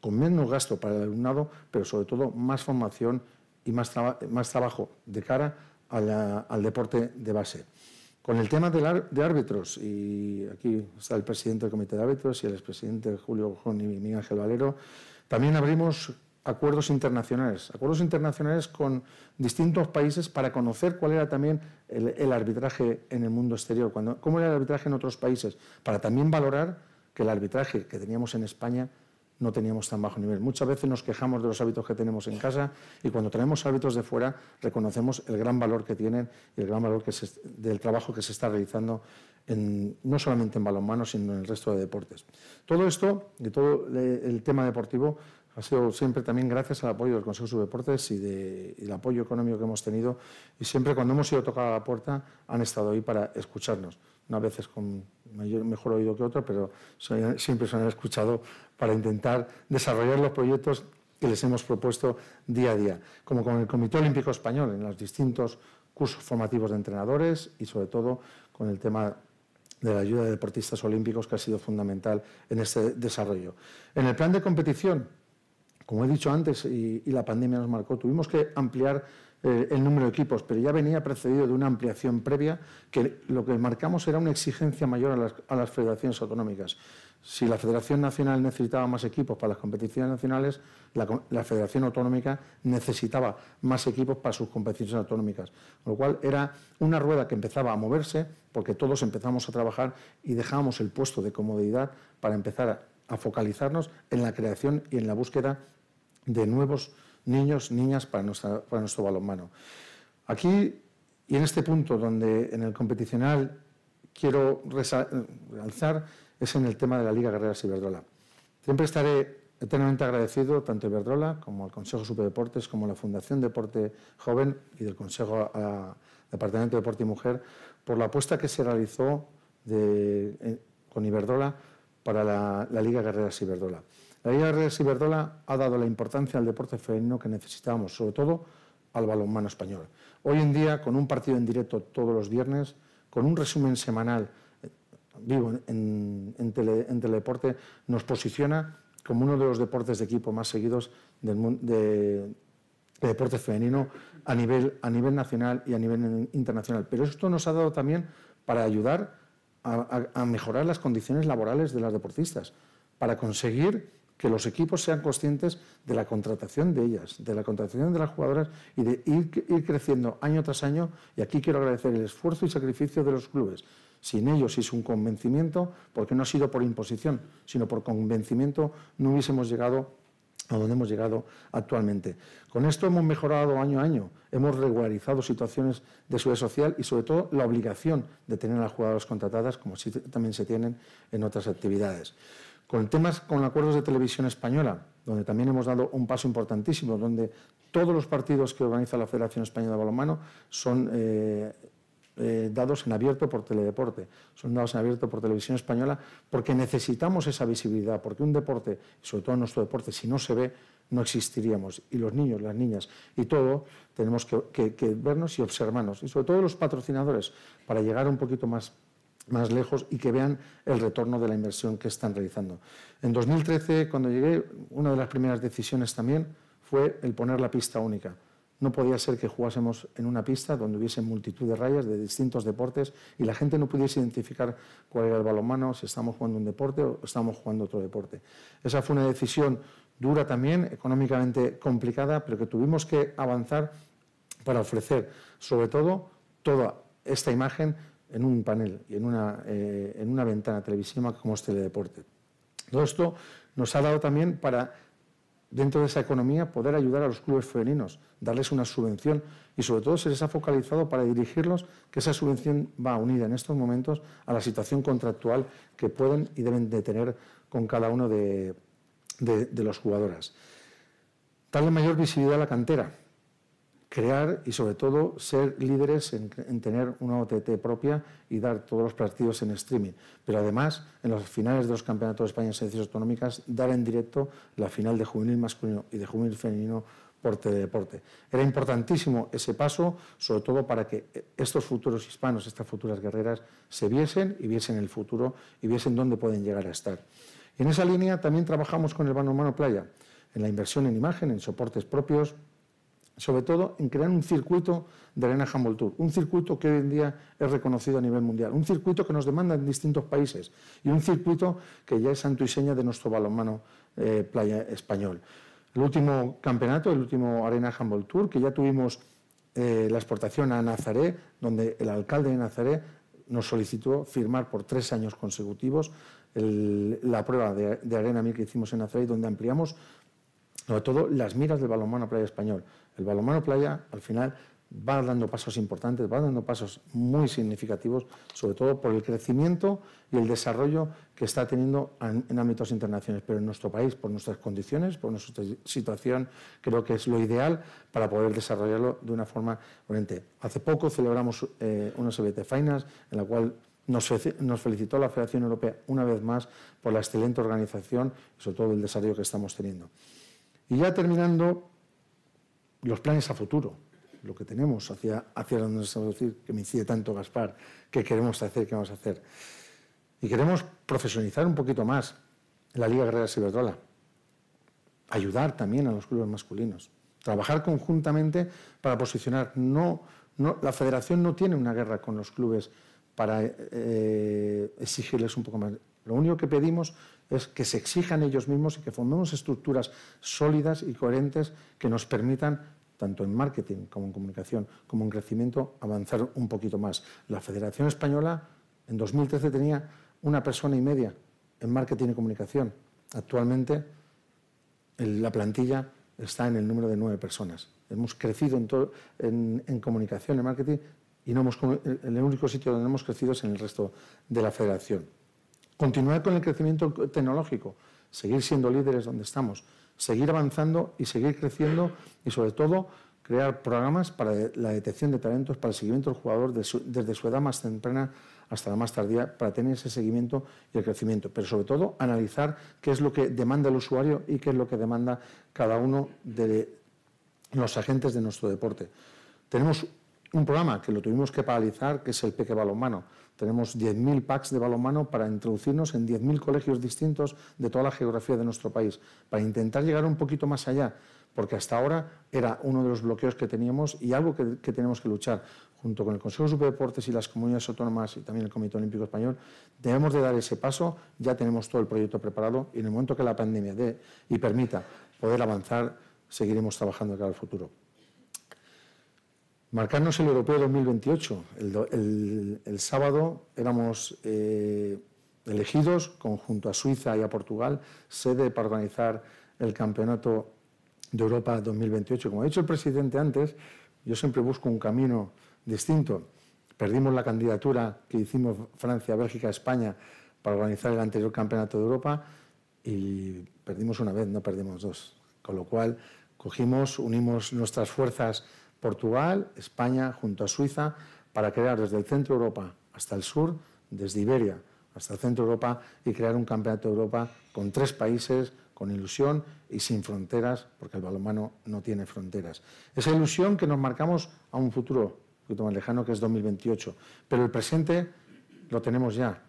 con menos gasto para el alumnado, pero sobre todo más formación y más, más trabajo de cara al deporte de base. Con el tema de, árbitros, y aquí está el presidente del comité de árbitros y el expresidente Julio Gojón y Miguel Ángel Valero, también abrimos acuerdos internacionales, acuerdos internacionales con distintos países para conocer cuál era también el, arbitraje en el mundo exterior, cómo era el arbitraje en otros países, para también valorar que el arbitraje que teníamos en España no teníamos tan bajo nivel. Muchas veces nos quejamos de los hábitos que tenemos en casa y cuando tenemos hábitos de fuera reconocemos el gran valor que tienen y el gran valor que del trabajo que se está realizando no solamente en balonmano, sino en el resto de deportes. Todo esto y todo el tema deportivo ha sido siempre también gracias al apoyo del Consejo de Subdeportes y, de, y el apoyo económico que hemos tenido y siempre cuando hemos ido a a la puerta han estado ahí para escucharnos unas veces con mejor oído que otro, pero siempre se han escuchado para intentar desarrollar los proyectos que les hemos propuesto día a día, como con el Comité Olímpico Español, en los distintos cursos formativos de entrenadores y sobre todo con el tema de la ayuda de deportistas olímpicos, que ha sido fundamental en este desarrollo. En el plan de competición, como he dicho antes, y la pandemia nos marcó, tuvimos que ampliar eh, el número de equipos, pero ya venía precedido de una ampliación previa que lo que marcamos era una exigencia mayor a las, federaciones autonómicas. Si la Federación Nacional necesitaba más equipos para las competiciones nacionales, la, Federación Autonómica necesitaba más equipos para sus competiciones autonómicas. Con lo cual era una rueda que empezaba a moverse porque todos empezamos a trabajar y dejábamos el puesto de comodidad para empezar a focalizarnos en la creación y en la búsqueda de nuevos niños, niñas para, nuestro balonmano. Aquí, y en este punto donde en el competicional quiero realzar, es en el tema de la Liga Guerreras Iberdrola. Siempre estaré eternamente agradecido tanto a Iberdrola como al Consejo Superdeportes, como a la Fundación Deporte Joven y del Consejo Departamento de Deporte y Mujer por la apuesta que se realizó eh, con Iberdrola para la, la Liga Guerreras Iberdrola. La Liga de Ciberdola ha dado la importancia al deporte femenino que necesitábamos, sobre todo al balonmano español. Hoy en día, con un partido en directo todos los viernes, con un resumen semanal eh, vivo en, teledeporte, nos posiciona como uno de los deportes de equipo más seguidos del, de, deporte femenino a nivel, a nivel nacional y a nivel internacional. Pero esto nos ha dado también para ayudar a mejorar las condiciones laborales de las deportistas, para conseguir que los equipos sean conscientes de la contratación de ellas, de la contratación de las jugadoras y de ir, creciendo año tras año. Y aquí quiero agradecer el esfuerzo y sacrificio de los clubes. Sin ellos es un convencimiento, porque no ha sido por imposición, sino por convencimiento, no hubiésemos llegado a donde hemos llegado actualmente. Con esto hemos mejorado año a año, hemos regularizado situaciones de seguridad social y sobre todo la obligación de tener a las jugadoras contratadas, como también se tienen en otras actividades. Con temas con acuerdos de televisión española, donde también hemos dado un paso importantísimo, donde todos los partidos que organiza la Federación Española de Balonmano son eh, eh, dados en abierto por Teledeporte, son dados en abierto por Televisión Española, porque necesitamos esa visibilidad, porque un deporte, sobre todo nuestro deporte, si no se ve, no existiríamos. Y los niños, las niñas y todo, tenemos que vernos y observarnos. Y sobre todo los patrocinadores, para llegar un poquito más más lejos y que vean el retorno de la inversión que están realizando. En 2013, cuando llegué, una de las primeras decisiones también fue el poner la pista única. no podía ser que jugásemos en una pista donde hubiese multitud de rayas de distintos deportes y la gente no pudiese identificar cuál era el balonmano, si estamos jugando un deporte o estamos jugando otro deporte. Esa fue una decisión dura también, económicamente complicada, pero que tuvimos que avanzar para ofrecer, sobre todo, toda esta imagen en un panel y en una, eh, en una ventana televisiva como es Teledeporte. Todo esto nos ha dado también para, dentro de esa economía, poder ayudar a los clubes femeninos, darles una subvención y sobre todo se les ha focalizado para dirigirlos que esa subvención va unida en estos momentos a la situación contractual que pueden y deben de tener con cada uno de, de, los jugadoras. Darle mayor visibilidad a la cantera, crear y sobre todo ser líderes en, tener una OTT propia y dar todos los partidos en streaming. Pero además, en los finales de los campeonatos de España en selecciones autonómicas, dar en directo la final de juvenil masculino y de juvenil femenino por teledeporte. Era importantísimo ese paso, sobre todo para que estos futuros hispanos, estas futuras guerreras, se viesen y viesen el futuro y viesen dónde pueden llegar a estar. Y en esa línea también trabajamos con el Balonmano Playa, en la inversión en imagen, en soportes propios, sobre todo en crear un circuito de Arena Handball Tour, un circuito que hoy en día es reconocido a nivel mundial, un circuito que nos demanda en distintos países y un circuito que ya es santo y seña de nuestro balonmano eh, playa español. El último campeonato, el último Arena Handball Tour, que ya tuvimos eh, la exportación a Nazaret, donde el alcalde de Nazaret nos solicitó firmar por tres años consecutivos la prueba de, arena mil que hicimos en Nazaret, donde ampliamos sobre todo las miras del balonmano playa español. El balonmano playa, al final, va dando pasos importantes, va dando pasos muy significativos, sobre todo por el crecimiento y el desarrollo que está teniendo en, ámbitos internacionales. Pero en nuestro país, por nuestras condiciones, por nuestra situación, creo que es lo ideal para poder desarrollarlo de una forma coherente. Hace poco celebramos eh, una SBT Finals en la cual nos, felicitó la Federación Europea una vez más por la excelente organización y sobre todo el desarrollo que estamos teniendo. Y ya terminando, los planes a futuro, lo que tenemos hacia, hacia donde nos vamos a decir, que me incide tanto Gaspar, qué queremos hacer, qué vamos a hacer. Y queremos profesionalizar un poquito más la Liga Guerrera Ciberdrola, ayudar también a los clubes masculinos, trabajar conjuntamente para posicionar. No, no, la federación no tiene una guerra con los clubes para eh, exigirles un poco más. Lo único que pedimos es que se exijan ellos mismos y que formemos estructuras sólidas y coherentes que nos permitan, tanto en marketing como en comunicación, como en crecimiento, avanzar un poquito más. La Federación Española en 2013 tenía una persona y media en marketing y comunicación. Actualmente la plantilla está en el número de nueve personas. Hemos crecido en, en comunicación, en marketing, y no hemos, el único sitio donde hemos crecido es en el resto de la federación. Continuar con el crecimiento tecnológico, seguir siendo líderes donde estamos, seguir avanzando y seguir creciendo y sobre todo crear programas para la detección de talentos, para el seguimiento del jugador desde su edad más temprana hasta la más tardía, para tener ese seguimiento y el crecimiento. Pero sobre todo analizar qué es lo que demanda el usuario y qué es lo que demanda cada uno de los agentes de nuestro deporte. Tenemos un programa que lo tuvimos que paralizar, que es el Peque Balonmano. Tenemos 10.000 packs de balonmano para introducirnos en 10.000 colegios distintos de toda la geografía de nuestro país, para intentar llegar un poquito más allá, porque hasta ahora era uno de los bloqueos que teníamos y algo que, tenemos que luchar junto con el Consejo de Deportes y las comunidades autónomas y también el Comité Olímpico Español, debemos de dar ese paso, ya tenemos todo el proyecto preparado y en el momento que la pandemia dé y permita poder avanzar, seguiremos trabajando cara al futuro. Marcarnos el Europeo 2028. El, sábado éramos eh, elegidos, conjunto a Suiza y a Portugal, sede para organizar el Campeonato de Europa 2028. Como ha dicho el presidente antes, yo siempre busco un camino distinto. Perdimos la candidatura que hicimos Francia, Bélgica, España para organizar el anterior Campeonato de Europa y perdimos una vez, no perdimos dos. Con lo cual cogimos, unimos nuestras fuerzas Portugal, España, junto a Suiza, para crear desde el centro de Europa hasta el sur, desde Iberia hasta el centro de Europa, y crear un campeonato de Europa con tres países, con ilusión y sin fronteras, porque el balonmano no tiene fronteras. Esa ilusión que nos marcamos a un futuro un poquito más lejano, que es 2028. Pero el presente lo tenemos ya.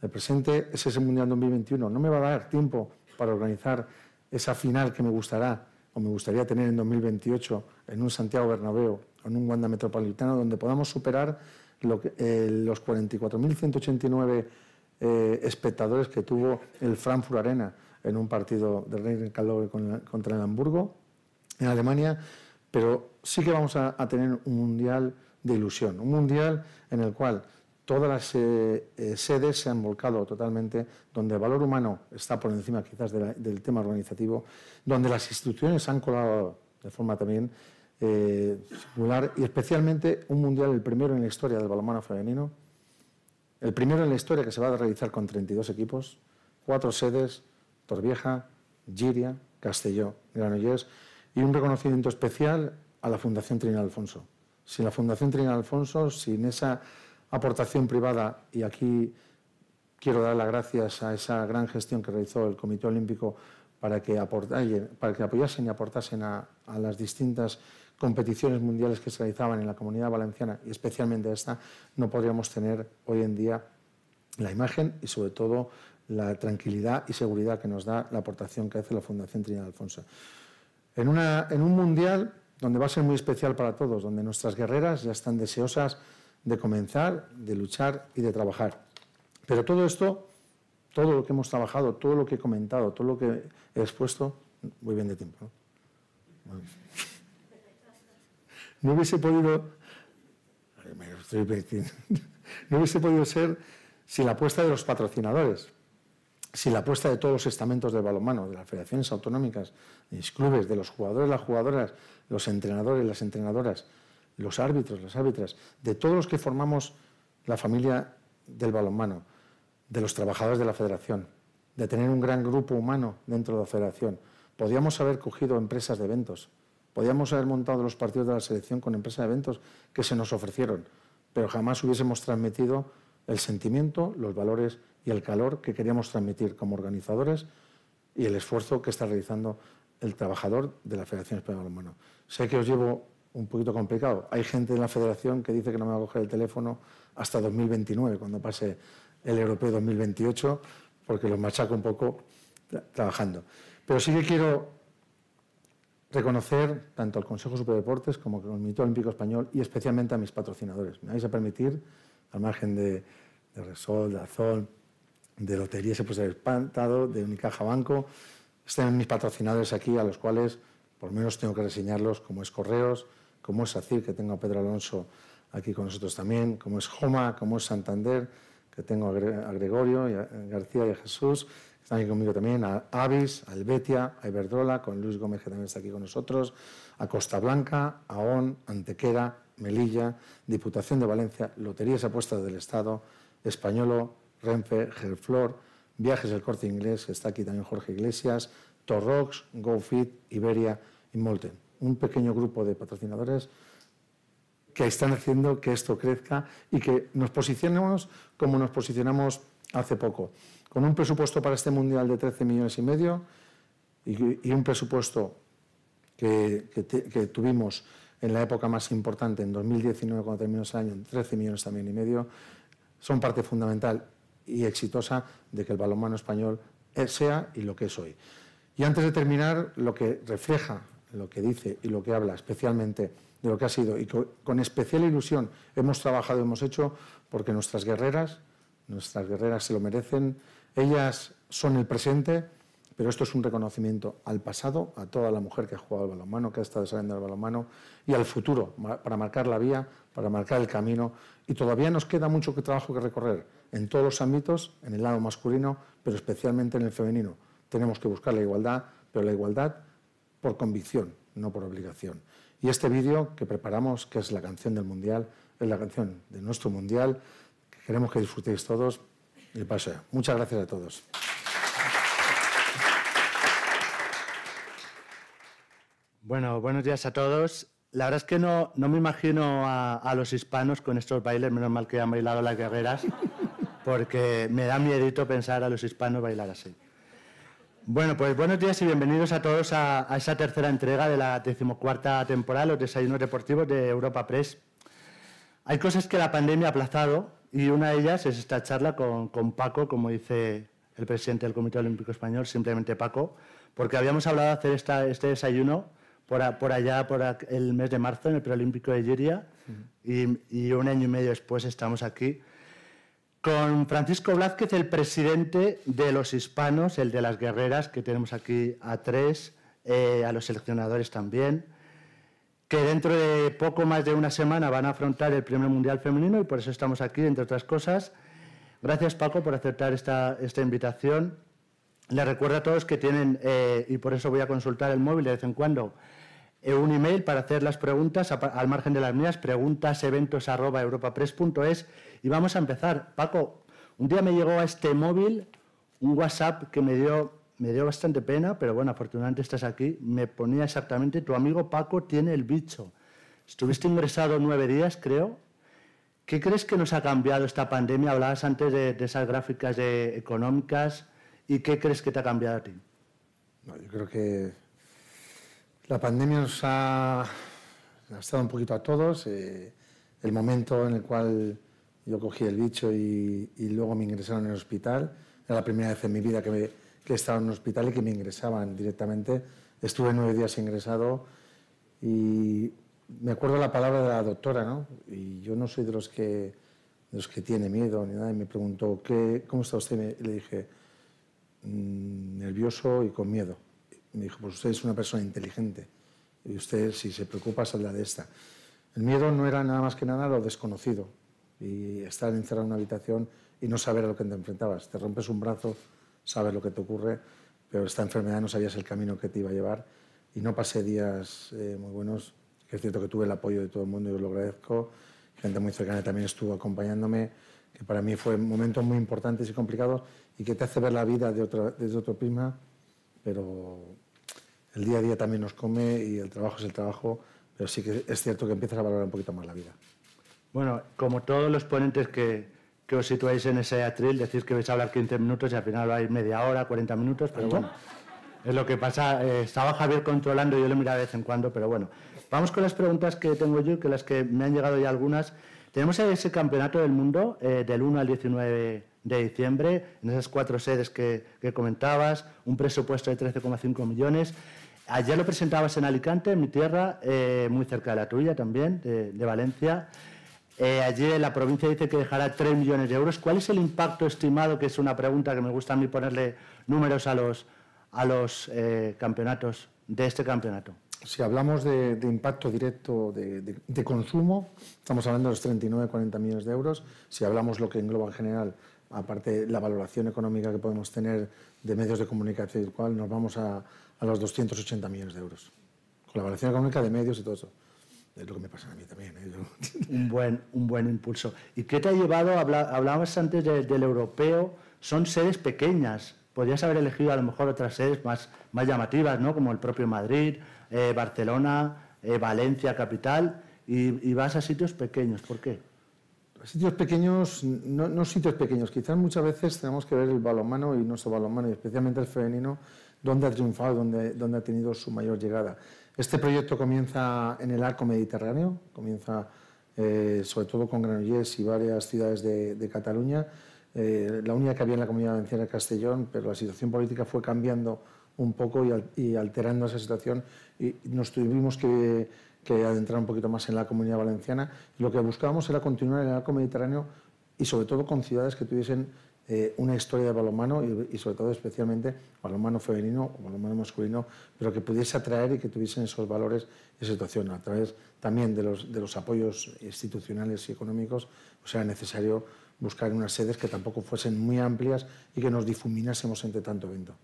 El presente es ese Mundial 2021. No me va a dar tiempo para organizar esa final que me gustará o me gustaría tener en 2028 en un Santiago Bernabéu o en un Wanda Metropolitano donde podamos superar eh, los 44.189 eh, espectadores que tuvo el Frankfurt Arena en un partido de Rhein contra el Hamburgo en Alemania, pero sí que vamos a, tener un mundial de ilusión, un mundial en el cual todas las eh, eh, sedes se han volcado totalmente, donde el valor humano está por encima quizás del tema organizativo, donde las instituciones han colado de forma también eh, singular y especialmente un mundial, el primero en la historia del balonmano femenino, el primero en la historia que se va a realizar con 32 equipos, cuatro sedes, Torvieja, Giria, Castelló, Granollers y un reconocimiento especial a la Fundación Trinidad Alfonso. Sin la Fundación Trinidad Alfonso, sin esa aportación privada, y aquí quiero dar las gracias a esa gran gestión que realizó el Comité Olímpico para que, para que apoyasen y aportasen a, a las distintas competiciones mundiales que se realizaban en la comunidad valenciana y especialmente esta, no podríamos tener hoy en día la imagen y sobre todo la tranquilidad y seguridad que nos da la aportación que hace la Fundación Trinidad Alfonso. En, una, en un mundial donde va a ser muy especial para todos, donde nuestras guerreras ya están deseosas de comenzar, de luchar y de trabajar. Pero todo esto, todo lo que hemos trabajado, todo lo que he comentado, todo lo que he expuesto, muy bien de tiempo. No, hubiese podido, no hubiese podido ser sin la apuesta de los patrocinadores si la apuesta de todos los estamentos del balonmano, de las federaciones autonómicas, de los clubes, de los jugadores, las jugadoras, los entrenadores, las entrenadoras, los árbitros, las árbitras, de todos los que formamos la familia del balonmano, de los trabajadores de la federación, de tener un gran grupo humano dentro de la federación. Podíamos haber cogido empresas de eventos, podíamos haber montado los partidos de la selección con empresas de eventos que se nos ofrecieron, pero jamás hubiésemos transmitido el sentimiento, los valores y el calor que queríamos transmitir como organizadores y el esfuerzo que está realizando el trabajador de la Federación Española de Balonmano. Sé que os llevo un poquito complicado. Hay gente en la Federación que dice que no me va a coger el teléfono hasta 2029, cuando pase el Europeo 2028, porque los machaco un poco trabajando. Pero sí que quiero reconocer tanto al Consejo Superior de Deportes como al Comité Olímpico Español y especialmente a mis patrocinadores. Me vais a permitir, al margen de, de Resol, de Azón, de Lotería se puede ser espantado, de Unicaja Banco. Están mis patrocinadores aquí, a los cuales por menos tengo que reseñarlos, como es Correos, como es SACIR, que tengo a Pedro Alonso aquí con nosotros también, como es Joma, como es Santander, que tengo a Gregorio García y a Jesús, están aquí conmigo también, a Avis, a Helvetia, a Iberdrola, con Luis Gómez, que también está aquí con nosotros, a Costa Blanca, a ON, Antequera, Melilla, Diputación de Valencia, Loterías Apuestas del Estado, Españolo, Renfe, Gelflor, Viajes del Corte Inglés, está aquí también Jorge Iglesias, Torrox, GoFit, Iberia y Molten. Un pequeño grupo de patrocinadores que están haciendo que esto crezca y que nos posicionemos como nos posicionamos hace poco, con un presupuesto para este mundial de 13 millones y medio y, un presupuesto que, tuvimos en la época más importante, en 2019, cuando terminó ese año, 13 millones también y medio, son parte fundamental y exitosa de que el balonmano español sea y lo que es hoy. Y antes de terminar, lo que refleja, lo que dice y lo que habla especialmente de lo que ha sido y con especial ilusión hemos trabajado, hemos hecho, porque nuestras guerreras, nuestras guerreras se lo merecen, ellas son el presente, pero esto es un reconocimiento al pasado, a toda la mujer que ha jugado al balonmano, que ha estado desarrollando el balonmano, y al futuro, para marcar la vía, para marcar el camino. Y todavía nos queda mucho trabajo que recorrer en todos los ámbitos, en el lado masculino, pero especialmente en el femenino. Tenemos que buscar la igualdad, pero la igualdad por convicción, no por obligación. Y este vídeo que preparamos, que es la canción del Mundial, es la canción de nuestro Mundial, que queremos que disfrutéis todos. Y paso. Muchas gracias a todos. Bueno, buenos días a todos. La verdad es que no, no me imagino a, los hispanos con estos bailes, menos mal que han bailado las guerreras, porque me da miedito pensar a los hispanos bailar así. Bueno, pues buenos días y bienvenidos a todos a, esa tercera entrega de la decimocuarta temporada, los desayunos deportivos de Europa Press. Hay cosas que la pandemia ha aplazado y una de ellas es esta charla con, con Paco, como dice el presidente del Comité Olímpico Español, simplemente Paco, porque habíamos hablado de hacer esta, este desayuno por, por, allá, por el mes de marzo, en el preolímpico de Giria, y, y, un año y medio después estamos aquí con Francisco Blázquez, el presidente de los hispanos, el de las guerreras, que tenemos aquí a tres, eh, a los seleccionadores también, que dentro de poco más de una semana van a afrontar el primer Mundial Femenino y por eso estamos aquí, entre otras cosas. Gracias, Paco, por aceptar esta, esta invitación. Les recuerdo a todos que tienen, eh, y por eso voy a consultar el móvil de vez en cuando, eh, un email para hacer las preguntas al margen de las mías, preguntaseventos.europapress.es y vamos a empezar. Paco, un día me llegó a este móvil un WhatsApp que me dio, me dio bastante pena, pero bueno, afortunadamente estás aquí. Me ponía exactamente, tu amigo Paco tiene el bicho. Estuviste ingresado nueve días, creo. ¿Qué crees que nos ha cambiado esta pandemia? Hablabas antes de, esas gráficas económicas. ¿Y qué crees que te ha cambiado a ti? yo creo que la pandemia nos ha, estado un poquito a todos. Eh, el momento en el cual yo cogí el bicho y, luego me ingresaron en el hospital. Era la primera vez en mi vida que, me, que estaba en un hospital y que me ingresaban directamente. Estuve nueve días ingresado y me acuerdo la palabra de la doctora, ¿no? Y yo no soy de los que, de los que tiene miedo ni nada. Y me preguntó, ¿qué, ¿cómo está usted? Y le dije, mm, nervioso y con miedo. Y me dijo, pues usted es una persona inteligente y usted, si se preocupa, saldrá de esta. El miedo no era nada más que nada lo desconocido y estar encerrado en una habitación y no saber a lo que te enfrentabas. Te rompes un brazo, sabes lo que te ocurre, pero esta enfermedad no sabías el camino que te iba a llevar y no pasé días eh, muy buenos. Es cierto que tuve el apoyo de todo el mundo y lo agradezco. Gente muy cercana también estuvo acompañándome, que para mí fue momentos muy importantes y complicados y que te hace ver la vida de otro, desde otro prisma, pero el día a día también nos come y el trabajo es el trabajo, pero sí que es cierto que empiezas a valorar un poquito más la vida. Bueno, como todos los ponentes que, que os situáis en ese atril, decís que vais a hablar 15 minutos y al final vais media hora, 40 minutos, pero bueno, es lo que pasa. Eh, estaba Javier controlando, yo lo miraba de vez en cuando, pero bueno. Vamos con las preguntas que tengo yo, que las que me han llegado ya algunas. Tenemos ese campeonato del mundo eh, del 1 al 19 de diciembre, en esas cuatro sedes que, que comentabas, un presupuesto de 13,5 millones. Ayer lo presentabas en Alicante, en mi tierra, eh, muy cerca de la tuya también, de, de Valencia. Eh, la provincia dice que dejará 3 millones de euros. ¿Cuál es el impacto estimado? Que es una pregunta que me gusta a mí ponerle números a los, a los eh, campeonatos de este campeonato. Si hablamos de, impacto directo de, consumo, estamos hablando de los 39, 40 millones de euros. Si hablamos lo que engloba en general, aparte la valoración económica que podemos tener de medios de comunicación, cual nos vamos a, a los 280 millones de euros. Con la valoración económica de medios y todo eso. Es lo que me pasa a mí también. ¿eh? un, buen, un buen impulso. ¿Y qué te ha llevado? hablabas antes del europeo, son sedes pequeñas. Podrías haber elegido a lo mejor otras sedes más, más llamativas, ¿no? como el propio Madrid, eh, Barcelona, eh, Valencia, capital, y, vas a sitios pequeños. ¿Por qué? Sitios pequeños, no, no, sitios pequeños. Quizás muchas veces tenemos que ver el balonmano y nuestro balonmano, y especialmente el femenino, dónde ha triunfado, dónde, dónde ha tenido su mayor llegada. Este proyecto comienza en el arco mediterráneo, comienza eh, sobre todo con Granollers y varias ciudades de, Cataluña. Eh, la única que había en la comunidad valenciana era Castellón, pero la situación política fue cambiando un poco y, alterando esa situación y nos tuvimos que, que, adentrar un poquito más en la comunidad valenciana. Y lo que buscábamos era continuar en el arco mediterráneo y sobre todo con ciudades que tuviesen eh, una historia de balonmano y, sobre todo especialmente balonmano femenino o balonmano masculino, pero que pudiese atraer y que tuviesen esos valores y esa situación. A través también de los, de los apoyos institucionales y económicos, pues era necesario buscar unas sedes que tampoco fuesen muy amplias y que nos difuminásemos entre tanto evento.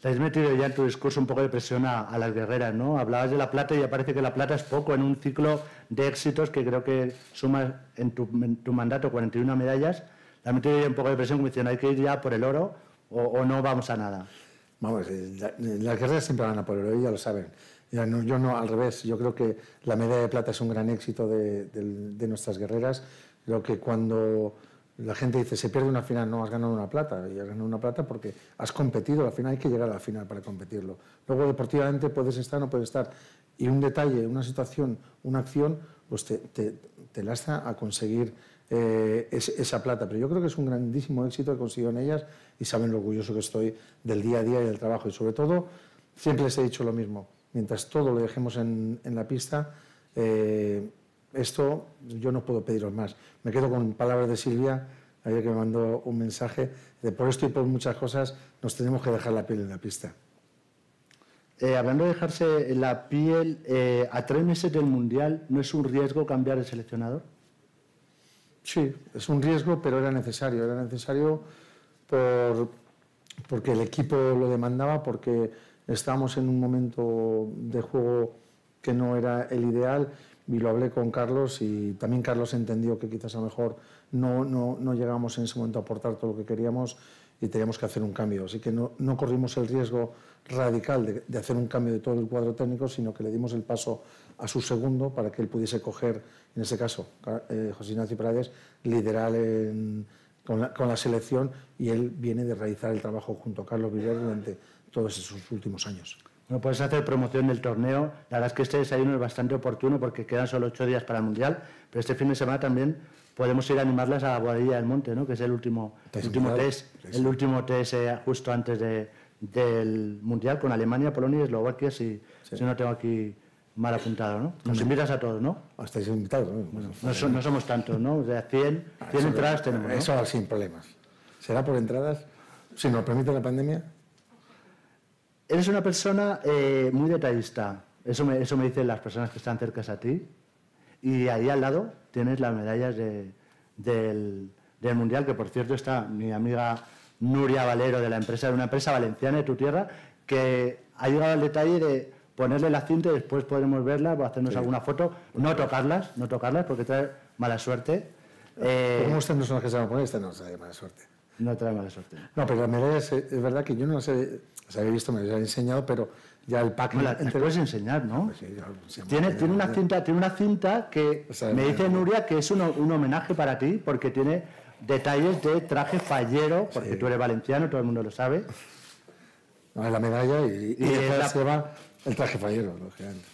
Te has metido ya en tu discurso un poco de presión a, las guerreras, ¿no? Hablabas de la plata y ya parece que la plata es poco en un ciclo de éxitos que creo que suma en tu, en tu mandato 41 medallas la mente un poco de presión como diciendo hay que ir ya por el oro o, no vamos a nada. Vamos, eh, las guerras siempre van a por el oro, ya lo saben. yo no, al revés, yo creo que la medalla de plata es un gran éxito de, nuestras guerreras. Creo que cuando la gente dice se pierde una final, no has ganado una plata, y has ganado una plata porque has competido, al final hay que llegar a la final para competirlo. Luego deportivamente puedes estar o no puedes estar. Y un detalle, una situación, una acción, pues te, te, te lastra a conseguir eh, esa plata. Pero yo creo que es un grandísimo éxito que consiguieron ellas y saben lo orgulloso que estoy del día a día y del trabajo. Y sobre todo siempre les he dicho lo mismo. Mientras todo lo dejemos en, en la pista, eh, esto yo no puedo pediros más. Me quedo con palabras de Silvia, ayer que me mandó un mensaje, de por esto y por muchas cosas nos tenemos que dejar la piel en la pista. Eh, hablando de dejarse la piel, a tres meses del Mundial, ¿no es un riesgo cambiar el seleccionador? Sí, es un riesgo, pero era necesario. Era necesario por, porque el equipo lo demandaba, porque estábamos en un momento de juego que no era el ideal y lo hablé con Carlos y también Carlos entendió que quizás a lo mejor no, no, no llegamos en ese momento a aportar todo lo que queríamos y teníamos que hacer un cambio. Así que no, no corrimos el riesgo radical de, de, hacer un cambio de todo el cuadro técnico, sino que le dimos el paso a su segundo para que él pudiese coger, en ese caso, eh, José Ignacio Prades, liderar en, con, la, con, la, selección y él viene de realizar el trabajo junto a Carlos Villar durante todos esos últimos años. Bueno, puedes hacer promoción del torneo. La verdad es que este desayuno es bastante oportuno porque quedan solo ocho días para el Mundial, pero este fin de semana también podemos ir a animarlas a la Boadilla del Monte, ¿no? que es el último, el último test, el último test eh, justo antes de, del Mundial con Alemania, Polonia y Eslovaquia, si, sí. si no tengo aquí mal apuntado, ¿no? Nos invitas a todos, ¿no? Estáis invitados, ¿no? Bueno, no, so, no, somos tantos, ¿no? O sea, 100, 100 eso, entradas tenemos, ¿no? Eso sin problemas. ¿Será por entradas? Si nos permite la pandemia. Eres una persona eh, muy detallista. Eso me, eso me dicen las personas que están cerca a ti. Y ahí al lado tienes las medallas de, del, del Mundial, que por cierto está mi amiga Nuria Valero de la empresa, de una empresa valenciana de tu tierra, que ha llegado al detalle de ponerle la cinta y después podremos verla o hacernos sí. alguna foto, no tocarlas, no tocarlas porque trae mala suerte. Eh, ¿Cómo estas no son las que se van a poner? Esta no trae mala suerte. No trae mala suerte. No, pero las medallas es, verdad que yo no las he, las había visto, me las he enseñado, pero ya el pack... No, la, entero... puedes enseñar, ¿no? Pues sí, ya, tiene, tiene, una cinta, tiene una cinta que me dice Nuria que es un, un homenaje para ti porque tiene detalles de traje fallero, porque sí. tú eres valenciano, todo el mundo lo sabe. No, es la medalla y, y, y la... se va el traje fallero, lógicamente.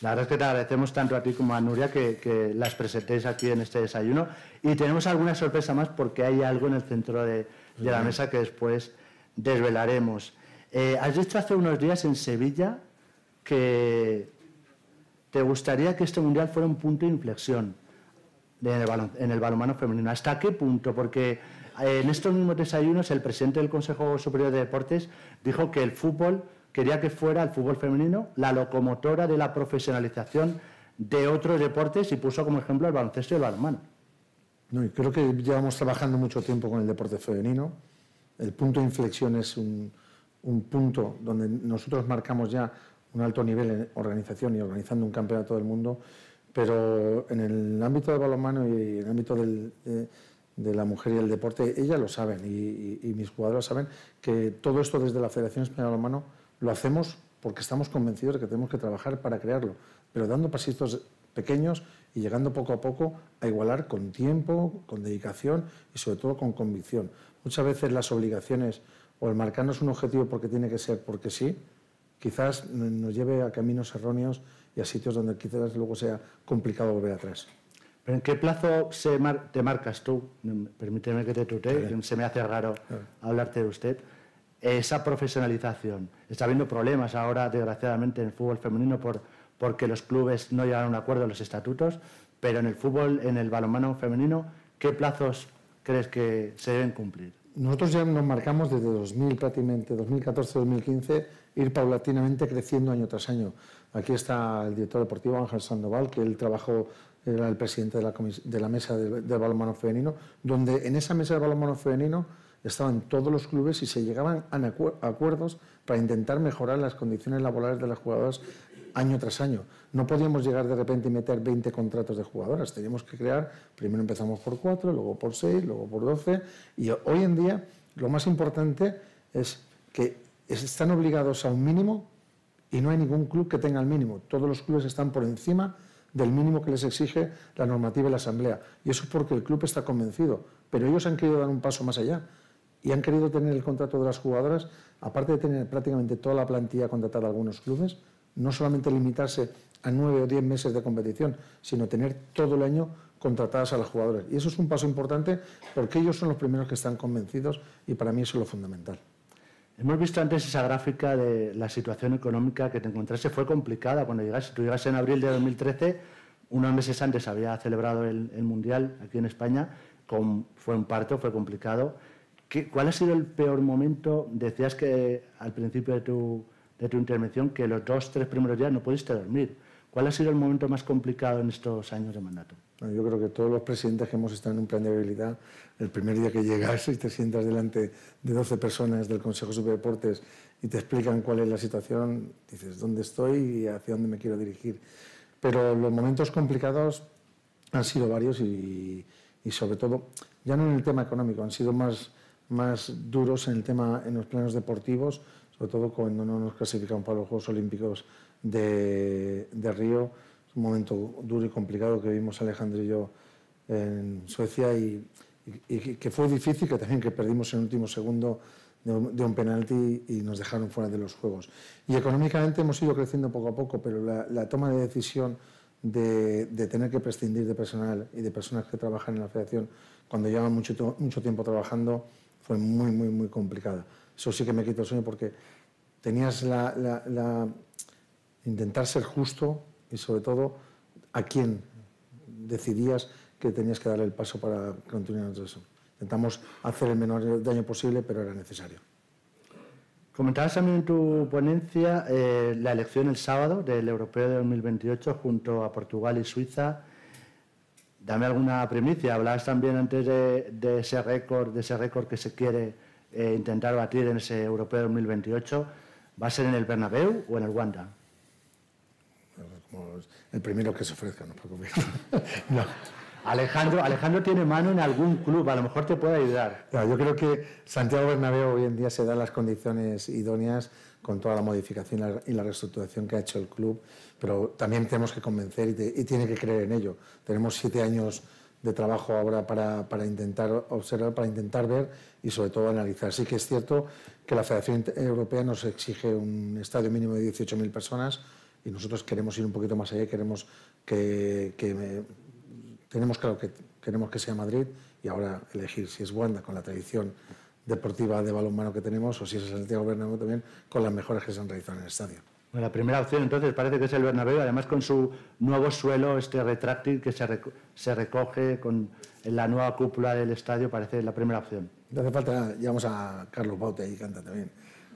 La verdad es que te agradecemos tanto a ti como a Nuria que, que, las presentéis aquí en este desayuno. Y tenemos alguna sorpresa más porque hay algo en el centro de, de la mesa que después desvelaremos. Eh, has dicho hace unos días en Sevilla que te gustaría que este mundial fuera un punto de inflexión en el, balonmano femenino. ¿Hasta qué punto? Porque eh, en estos mismos desayunos el presidente del Consejo Superior de Deportes dijo que el fútbol quería que fuera el fútbol femenino la locomotora de la profesionalización de otros deportes y puso como ejemplo el baloncesto y el balonmano. No, y creo que llevamos trabajando mucho tiempo con el deporte femenino. El punto de inflexión es un punto donde nosotros marcamos ya un alto nivel en organización y organizando un campeonato del mundo, pero en el ámbito del balonmano y en el ámbito de, la mujer y el deporte, ellas lo saben y, y, mis jugadores saben que todo esto desde la Federación Española de Balonmano lo hacemos porque estamos convencidos de que tenemos que trabajar para crearlo, pero dando pasitos pequeños y llegando poco a poco a igualar con tiempo, con dedicación y sobre todo con convicción. Muchas veces las obligaciones o el marcarnos un objetivo porque tiene que ser porque sí, quizás nos lleve a caminos erróneos y a sitios donde quizás luego sea complicado volver atrás. ¿Pero en qué plazo se mar te marcas tú? Permíteme que te tutee, se me hace raro hablarte de usted esa profesionalización. Está habiendo problemas ahora, desgraciadamente, en el fútbol femenino por, porque los clubes no llegan a un acuerdo en los estatutos, pero en el fútbol, en el balonmano femenino, ¿qué plazos crees que se deben cumplir? Nosotros ya nos marcamos desde 2000, prácticamente 2014-2015, ir paulatinamente creciendo año tras año. Aquí está el director deportivo Ángel Sandoval, que él trabajó, era el presidente de la, de la mesa del de balonmano femenino, donde en esa mesa de balonmano femenino estaban todos los clubes y se llegaban a acuerdos para intentar mejorar las condiciones laborales de las jugadoras año tras año. No podíamos llegar de repente y meter 20 contratos de jugadoras, teníamos que crear, primero empezamos por 4, luego por 6, luego por 12 y hoy en día lo más importante es que están obligados a un mínimo y no hay ningún club que tenga el mínimo. Todos los clubes están por encima del mínimo que les exige la normativa y la asamblea. Y eso es porque el club está convencido. Pero ellos han querido dar un paso más allá y han querido tener el contrato de las jugadoras, aparte de tener prácticamente toda la plantilla contratada a algunos clubes, no solamente limitarse a nueve o diez meses de competición, sino tener todo el año contratadas a las jugadoras. Y eso es un paso importante porque ellos son los primeros que están convencidos y para mí eso es lo fundamental. Hemos visto antes esa gráfica de la situación económica que te encontraste. Fue complicada cuando llegaste. Tú llegaste en abril de 2013, unos meses antes había celebrado el, Mundial aquí en España. fue un parto, fue complicado. ¿Cuál ha sido el peor momento? Decías que al principio de tu, de tu intervención que los dos, tres primeros días no pudiste dormir. ¿Cuál ha sido el momento más complicado en estos años de mandato? Yo creo que todos los presidentes que hemos estado en un plan de habilidad, el primer día que llegas y te sientas delante de 12 personas del Consejo de Deportes y te explican cuál es la situación, dices dónde estoy y hacia dónde me quiero dirigir. Pero los momentos complicados han sido varios y, y sobre todo, ya no en el tema económico, han sido más, más duros en, el tema, en los planos deportivos, sobre todo cuando no nos clasifican para los Juegos Olímpicos de, de Río. Es un momento duro y complicado que vimos Alejandro y yo en Suecia y, que fue difícil, que también que perdimos en el último segundo de un, penalti y nos dejaron fuera de los Juegos. Y económicamente hemos ido creciendo poco a poco, pero la, toma de decisión de, de, tener que prescindir de personal y de personas que trabajan en la federación cuando llevan mucho, mucho tiempo trabajando fue muy, muy, muy complicada. Eso sí que me quitó el sueño porque tenías la, la intentar ser justo y sobre todo a quién decidías que tenías que dar el paso para continuar eso. Intentamos hacer el menor daño posible, pero era necesario. Comentabas también en tu ponencia eh, la elección el sábado del Europeo de 2028 junto a Portugal y Suiza. Dame alguna primicia. Hablabas también antes de, ese récord, de ese récord que se quiere eh, intentar batir en ese Europeo de 2028. ¿Va a ser en el Bernabéu o en el Wanda? el primero que se ofrezca, no no. Alejandro, Alejandro tiene mano en algún club, a lo mejor te puede ayudar. yo creo que Santiago Bernabéu hoy en día se da las condiciones idóneas con toda la modificación y la reestructuración que ha hecho el club, pero también tenemos que convencer y, tiene que creer en ello. Tenemos siete años de trabajo ahora para, para, intentar observar, para intentar ver y sobre todo analizar. Sí que es cierto que la Federación Europea nos exige un estadio mínimo de 18.000 personas, y nosotros queremos ir un poquito más allá y queremos que, tenemos claro que queremos que sea Madrid y ahora elegir si es Wanda con la tradición deportiva de balonmano que tenemos o si es el Santiago Bernabéu también con las mejores que se han realizado en el estadio. Bueno, la primera opción entonces parece que es el Bernabéu, además con su nuevo suelo, este retráctil que se, se recoge con la nueva cúpula del estadio, parece la primera opción. No hace falta, llevamos a Carlos Baute y canta también.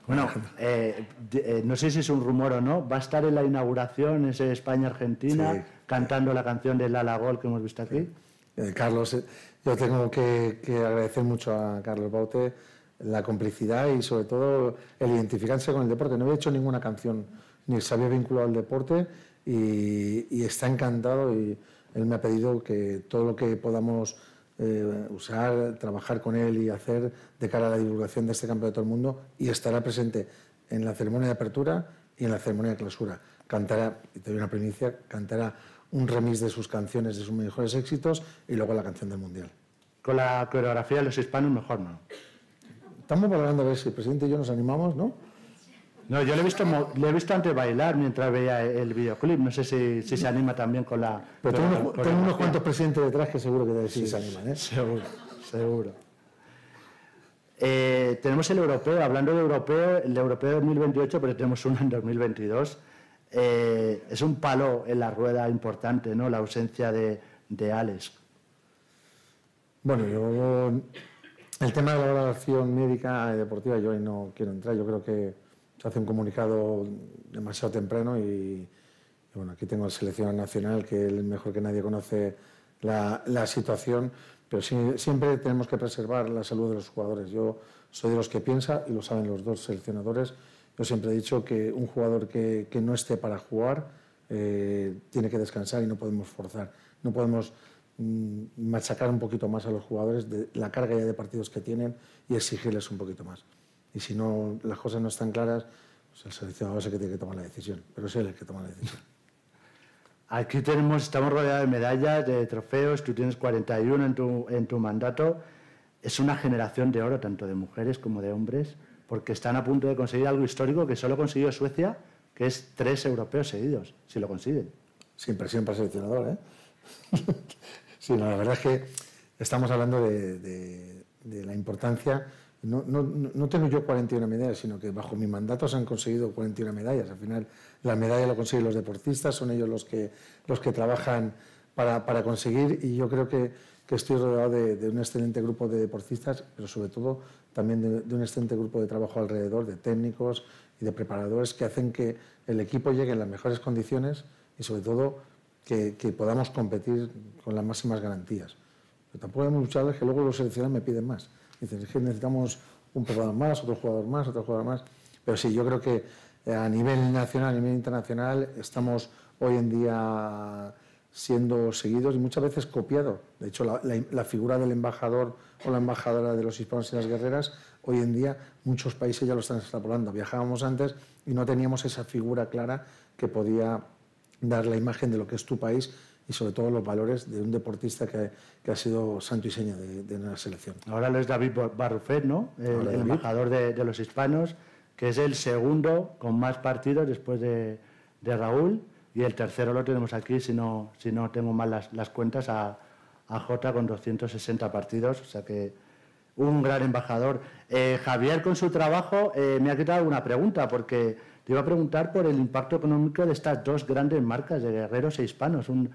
Bueno, eh, eh, no sé si es un rumor o no, va a estar en la inauguración ese España-Argentina cantando la canción de Lala Gol que hemos visto aquí. Eh, Carlos, yo tengo que, agradecer mucho a Carlos Baute la complicidad y sobre todo el identificarse con el deporte. No había hecho ninguna canción ni se había vinculado al deporte y está encantado y él me ha pedido que todo lo que podamos eh, usar, trabajar con él y hacer de cara a la divulgación de este campeonato del mundo y estará presente en la ceremonia de apertura y en la ceremonia de clausura. Cantará, y te doy una primicia, cantará un remix de sus canciones, de sus mejores éxitos y luego la canción del Mundial. Con la coreografía de los hispanos mejor no. Estamos valorando a ver si el presidente y yo nos animamos, ¿no? No, yo le he visto, le he visto antes bailar mientras veía el videoclip. No sé si, si se anima también con la. Pero tengo, unos, cuantos presidentes detrás que seguro que sí, se animan, ¿eh? Seguro, seguro. Eh, tenemos el europeo, hablando de europeo, el europeo 2028, pero tenemos uno en 2022. Eh, es un palo en la rueda importante, ¿no? La ausencia de, de Alex. Bueno, yo. El tema de la valoración médica y deportiva, yo ahí no quiero entrar. Yo creo que se hace un comunicado demasiado temprano y, bueno, aquí tengo al seleccionador nacional que él mejor que nadie conoce la, la situación, pero siempre tenemos que preservar la salud de los jugadores. Yo soy de los que piensa, y lo saben los dos seleccionadores, yo siempre he dicho que un jugador que, que no esté para jugar eh, tiene que descansar y no podemos forzar, no podemos mm, machacar un poquito más a los jugadores de la carga ya de partidos que tienen y exigirles un poquito más y si no las cosas no están claras, pues el seleccionador es el que tiene que tomar la decisión, pero es él el que toma la decisión. Aquí tenemos, estamos rodeados de medallas, de trofeos, tú tienes 41 en tu, en tu mandato. Es una generación de oro, tanto de mujeres como de hombres, porque están a punto de conseguir algo histórico que solo consiguió Suecia, que es tres europeos seguidos, si lo consiguen. Sin presión para el seleccionador, ¿eh? sí, la verdad es que estamos hablando de, de la importancia no, no, no, tengo yo 41 medallas, sino que bajo mi mandato se han conseguido 41 medallas. Al final, la medalla lo consiguen los deportistas, son ellos los que, los que trabajan para, para conseguir y yo creo que, estoy rodeado de, un excelente grupo de deportistas, pero sobre todo también de, un excelente grupo de trabajo alrededor, de técnicos y de preparadores que hacen que el equipo llegue en las mejores condiciones y sobre todo que, podamos competir con las máximas garantías. Pero tampoco hay muchas que luego los seleccionados me piden más. Dicen, es que necesitamos un jugador más, otro jugador más, otro jugador más. Pero sí, yo creo que eh, a nivel nacional, a nivel internacional, estamos hoy en día siendo seguidos y muchas veces copiados. De hecho, la, la, la, figura del embajador o la embajadora de los hispanos y las guerreras, hoy en día muchos países ya lo están extrapolando. Viajábamos antes y no teníamos esa figura clara que podía dar la imagen de lo que es tu país y sobre todo los valores de un deportista que, que ha sido santo y seña de, de, una selección. Ahora lo es David Barrufet, ¿no? El, el embajador de, de, los hispanos, que es el segundo con más partidos después de, de, Raúl y el tercero lo tenemos aquí, si no, si no tengo mal las, las cuentas, a, a Jota con 260 partidos, o sea que un gran embajador. Eh, Javier con su trabajo eh, me ha quitado una pregunta porque te iba a preguntar por el impacto económico de estas dos grandes marcas de guerreros e hispanos. Un,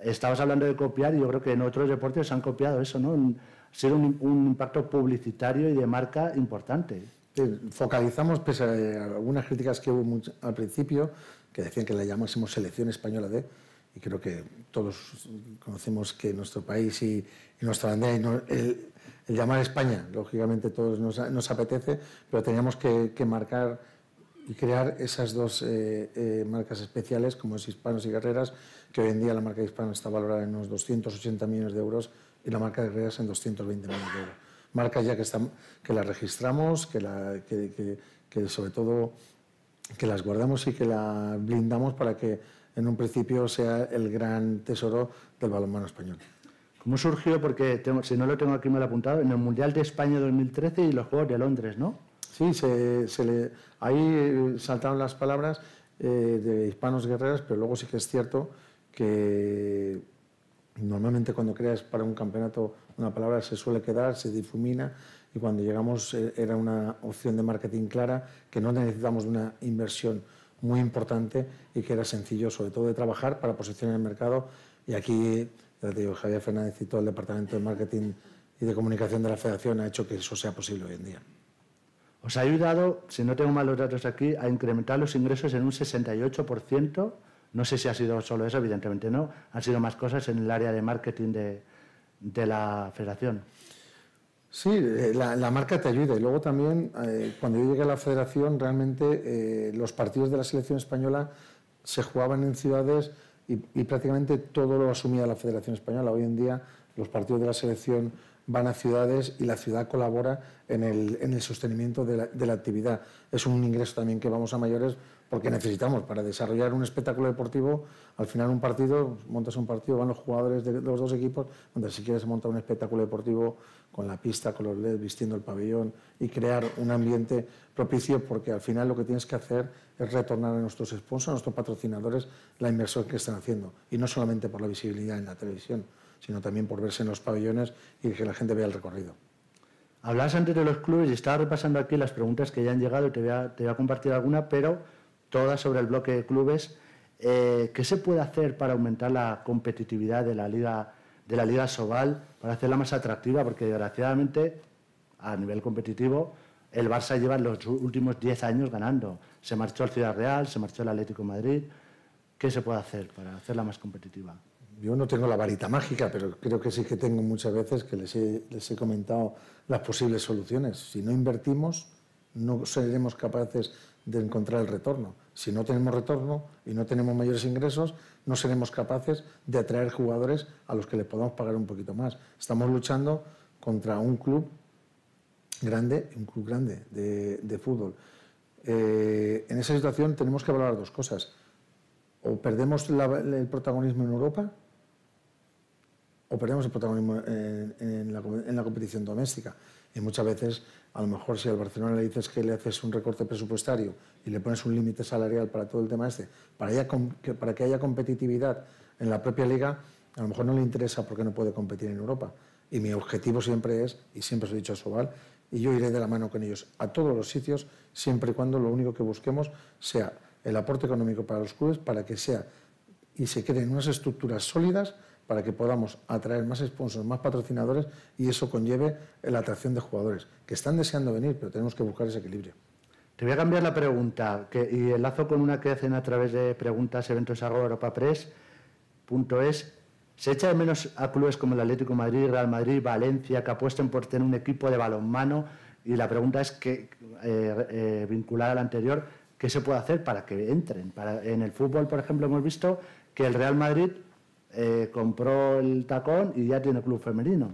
estabas hablando de copiar y yo creo que en otros deportes han copiado eso, ¿no? Ser un, un, impacto publicitario y de marca importante. Focalizamos, pese a algunas críticas que hubo mucho, al principio, que decían que la llamásemos selección española de, y creo que todos conocemos que nuestro país y, y nuestra bandera, y no, el, el, llamar España, lógicamente todos nos, nos apetece, pero teníamos que, que marcar y crear esas dos eh, eh, marcas especiales como es Hispanos y Guerreras, que hoy en día la marca de Hispanos está valorada en unos 280 millones de euros y la marca de Guerreras en 220 millones de euros. Marcas ya que, están, que las registramos, que, la, que, que, que sobre todo que las guardamos y que las blindamos para que en un principio sea el gran tesoro del balonmano español. ¿Cómo surgió? Porque tengo, si no lo tengo aquí mal apuntado, en el Mundial de España 2013 y los Juegos de Londres, ¿no? Sí, se, se le, ahí saltaron las palabras eh, de hispanos guerreras, pero luego sí que es cierto que normalmente cuando creas para un campeonato una palabra se suele quedar, se difumina y cuando llegamos eh, era una opción de marketing clara que no necesitamos una inversión muy importante y que era sencillo sobre todo de trabajar para posicionar el mercado y aquí ya Javier Fernández y todo el departamento de marketing y de comunicación de la federación ha hecho que eso sea posible hoy en día. Os ha ayudado, si no tengo malos datos aquí, a incrementar los ingresos en un 68%. No sé si ha sido solo eso, evidentemente no. Han sido más cosas en el área de marketing de, la federación. Sí, eh, la, marca te ayuda. Y luego también, eh, cuando yo llegué a la federación, realmente eh, los partidos de la selección española se jugaban en ciudades y, y, prácticamente todo lo asumía la Federación Española. Hoy en día los partidos de la selección van a ciudades y la ciudad colabora en el, en el sostenimiento de la, de la, actividad. Es un ingreso también que vamos a mayores porque necesitamos para desarrollar un espectáculo deportivo. Al final un partido, montas un partido, van los jugadores de los dos equipos, donde si quieres montar un espectáculo deportivo con la pista, con los LED, vistiendo el pabellón y crear un ambiente propicio porque al final lo que tienes que hacer es retornar a nuestros sponsors, a nuestros patrocinadores, la inversión que están haciendo. Y no solamente por la visibilidad en la televisión, sino también por verse en los pabellones y que la gente vea el recorrido. Hablabas antes de los clubes y estaba repasando aquí las preguntas que ya han llegado y te voy a compartir alguna, pero todas sobre el bloque de clubes. Eh, ¿Qué se puede hacer para aumentar la competitividad de la Liga, de la Liga Sobal, para hacerla más atractiva? Porque desgraciadamente, a nivel competitivo, el Barça lleva los últimos 10 años ganando. Se marchó al Ciudad Real, se marchó al Atlético de Madrid. ¿Qué se puede hacer para hacerla más competitiva? yo no tengo la varita mágica, pero creo que sí que tengo muchas veces que les he, les he comentado las posibles soluciones. Si no invertimos, no seremos capaces de encontrar el retorno. Si no tenemos retorno y no tenemos mayores ingresos, no seremos capaces de atraer jugadores a los que les podamos pagar un poquito más. Estamos luchando contra un club grande, un club grande de, de fútbol. Eh, en esa situación tenemos que valorar dos cosas. O perdemos el protagonismo en Europa o perdemos el protagonismo en, la, competición doméstica. Y muchas veces, a lo mejor, si al Barcelona le dices que le haces un recorte presupuestario y le pones un límite salarial para todo el tema este, para, que haya competitividad en la propia liga, a lo mejor no le interesa porque no puede competir en Europa. Y mi objetivo siempre es, y siempre os he dicho a Sobal, y yo iré de la mano con ellos a todos los sitios, siempre y cuando lo único que busquemos sea el aporte económico para los clubes, para que sea y se creen unas estructuras sólidas para que podamos atraer más sponsors, más patrocinadores y eso conlleve la atracción de jugadores que están deseando venir, pero tenemos que buscar ese equilibrio. Te voy a cambiar la pregunta que, y enlazo con una que hacen a través de preguntas eventos Europa Press. Punto es, ¿se echa menos a clubes como el Atlético Madrid, Real Madrid, Valencia, que apuesten por tener un equipo de balonmano? Y la pregunta es, que, eh, eh, vinculada a la anterior, ¿qué se puede hacer para que entren? Para, en el fútbol, por ejemplo, hemos visto que el Real Madrid eh, compró el tacón y ya tiene club femenino.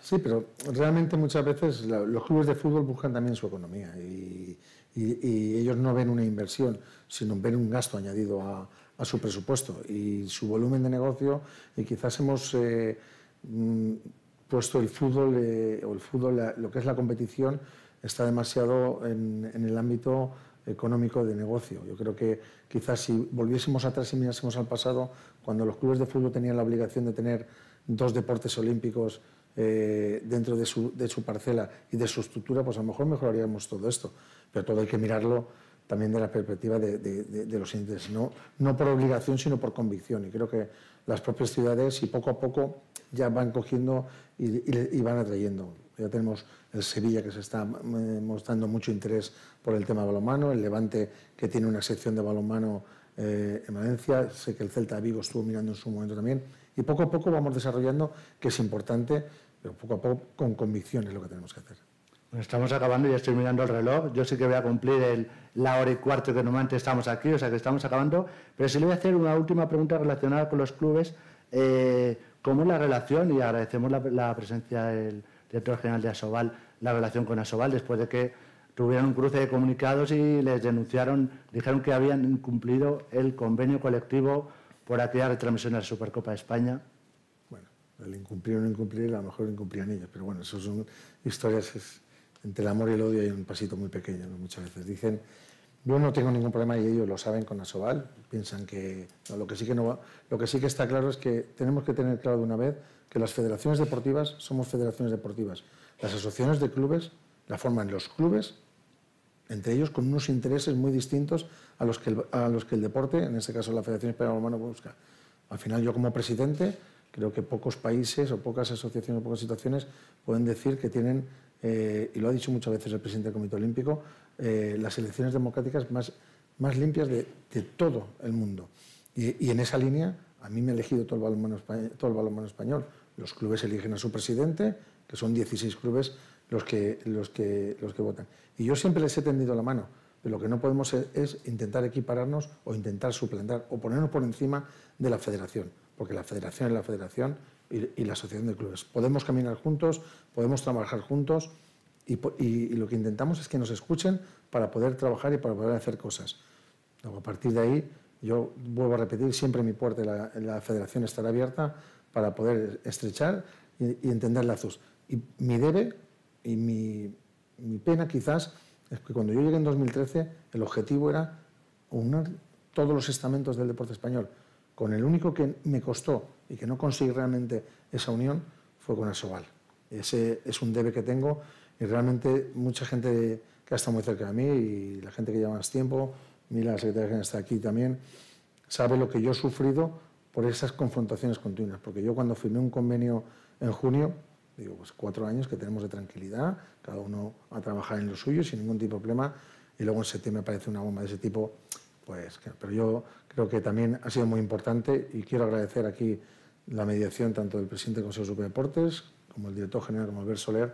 Sí, pero realmente muchas veces los clubes de fútbol buscan también su economía y, ellos no ven una inversión, sino ven un gasto añadido a, su presupuesto y su volumen de negocio y quizás hemos eh, mm, puesto el fútbol eh, o el fútbol, lo que es la competición, está demasiado en, en el ámbito económico de negocio. Yo creo que quizás si volviésemos atrás y mirásemos al pasado, cuando los clubes de fútbol tenían la obligación de tener dos deportes olímpicos eh, dentro de su, de su, parcela y de su estructura, pues a lo mejor mejoraríamos todo esto. Pero todo hay que mirarlo también de la perspectiva de, de, los intereses, no, no por obligación, sino por convicción. Y creo que las propias ciudades, y poco a poco, ya van cogiendo y, y van atrayendo. Ya tenemos el Sevilla que se está eh, mostrando mucho interés por el tema balonmano, el Levante que tiene una sección de balonmano eh, en Valencia, sé que el Celta de Vigo estuvo mirando en su momento también, y poco a poco vamos desarrollando, que es importante, pero poco a poco con convicción es lo que tenemos que hacer. Estamos acabando, ya estoy mirando el reloj. Yo sí que voy a cumplir el, la hora y cuarto que normalmente estamos aquí, o sea que estamos acabando. Pero sí le voy a hacer una última pregunta relacionada con los clubes. Eh, ¿Cómo es la relación? Y agradecemos la presencia del director general de Asobal, la relación con Asobal, después de que tuvieron un cruce de comunicados y les denunciaron, dijeron que habían incumplido el convenio colectivo por aquella retransmisión de la Supercopa de España. Bueno, el incumplir o no incumplir, a lo mejor incumplían ellos, pero bueno, eso son historias, entre el amor y el odio hay un pasito muy pequeño, muchas veces dicen, yo no tengo ningún problema y ellos lo saben con Asobal, piensan que lo, que sí que no lo que sí que está claro es que tenemos que tener claro de una vez que las federaciones deportivas somos federaciones deportivas. Las asociaciones de clubes la forman los clubes, entre ellos con unos intereses muy distintos a los que el, a los que el deporte, en este caso la Federación Española Humano, busca. Al final yo como presidente creo que pocos países o pocas asociaciones o pocas situaciones pueden decir que tienen, eh, y lo ha dicho muchas veces el presidente del Comité Olímpico, eh, las elecciones democráticas más, limpias de, todo el mundo. Y, en esa línea a mí me ha elegido todo el balonmano español, todo el balonmano español los clubes eligen a su presidente, que son 16 clubes los que, los que, los que votan. Y yo siempre les he tendido la mano, pero lo que no podemos es, intentar equipararnos o intentar suplantar o ponernos por encima de la federación, porque la federación es la federación y, la asociación de clubes. Podemos caminar juntos, podemos trabajar juntos y, y, lo que intentamos es que nos escuchen para poder trabajar y para poder hacer cosas. Luego, a partir de ahí, yo vuelvo a repetir, siempre mi puerta la, la federación estará abierta para poder estrechar y, entender lazos. Y mi debe y mi, pena quizás es que cuando yo llegué en 2013 el objetivo era unir todos los estamentos del deporte español. Con el único que me costó y que no conseguí realmente esa unión fue con Asobal. Ese es un debe que tengo y realmente mucha gente que ha estado muy cerca de mí y la gente que lleva más tiempo, Mila, la secretaria que está aquí también, sabe lo que yo he sufrido por esas confrontaciones continuas. Porque yo cuando firmé un convenio en junio, digo, pues cuatro años que tenemos de tranquilidad, cada uno a trabajar en lo suyo sin ningún tipo de problema, y luego en septiembre aparece una bomba de ese tipo, pues, pero yo creo que también ha sido muy importante y quiero agradecer aquí la mediación tanto del presidente del Consejo Superior de Deportes como el director general, como Albert Soler,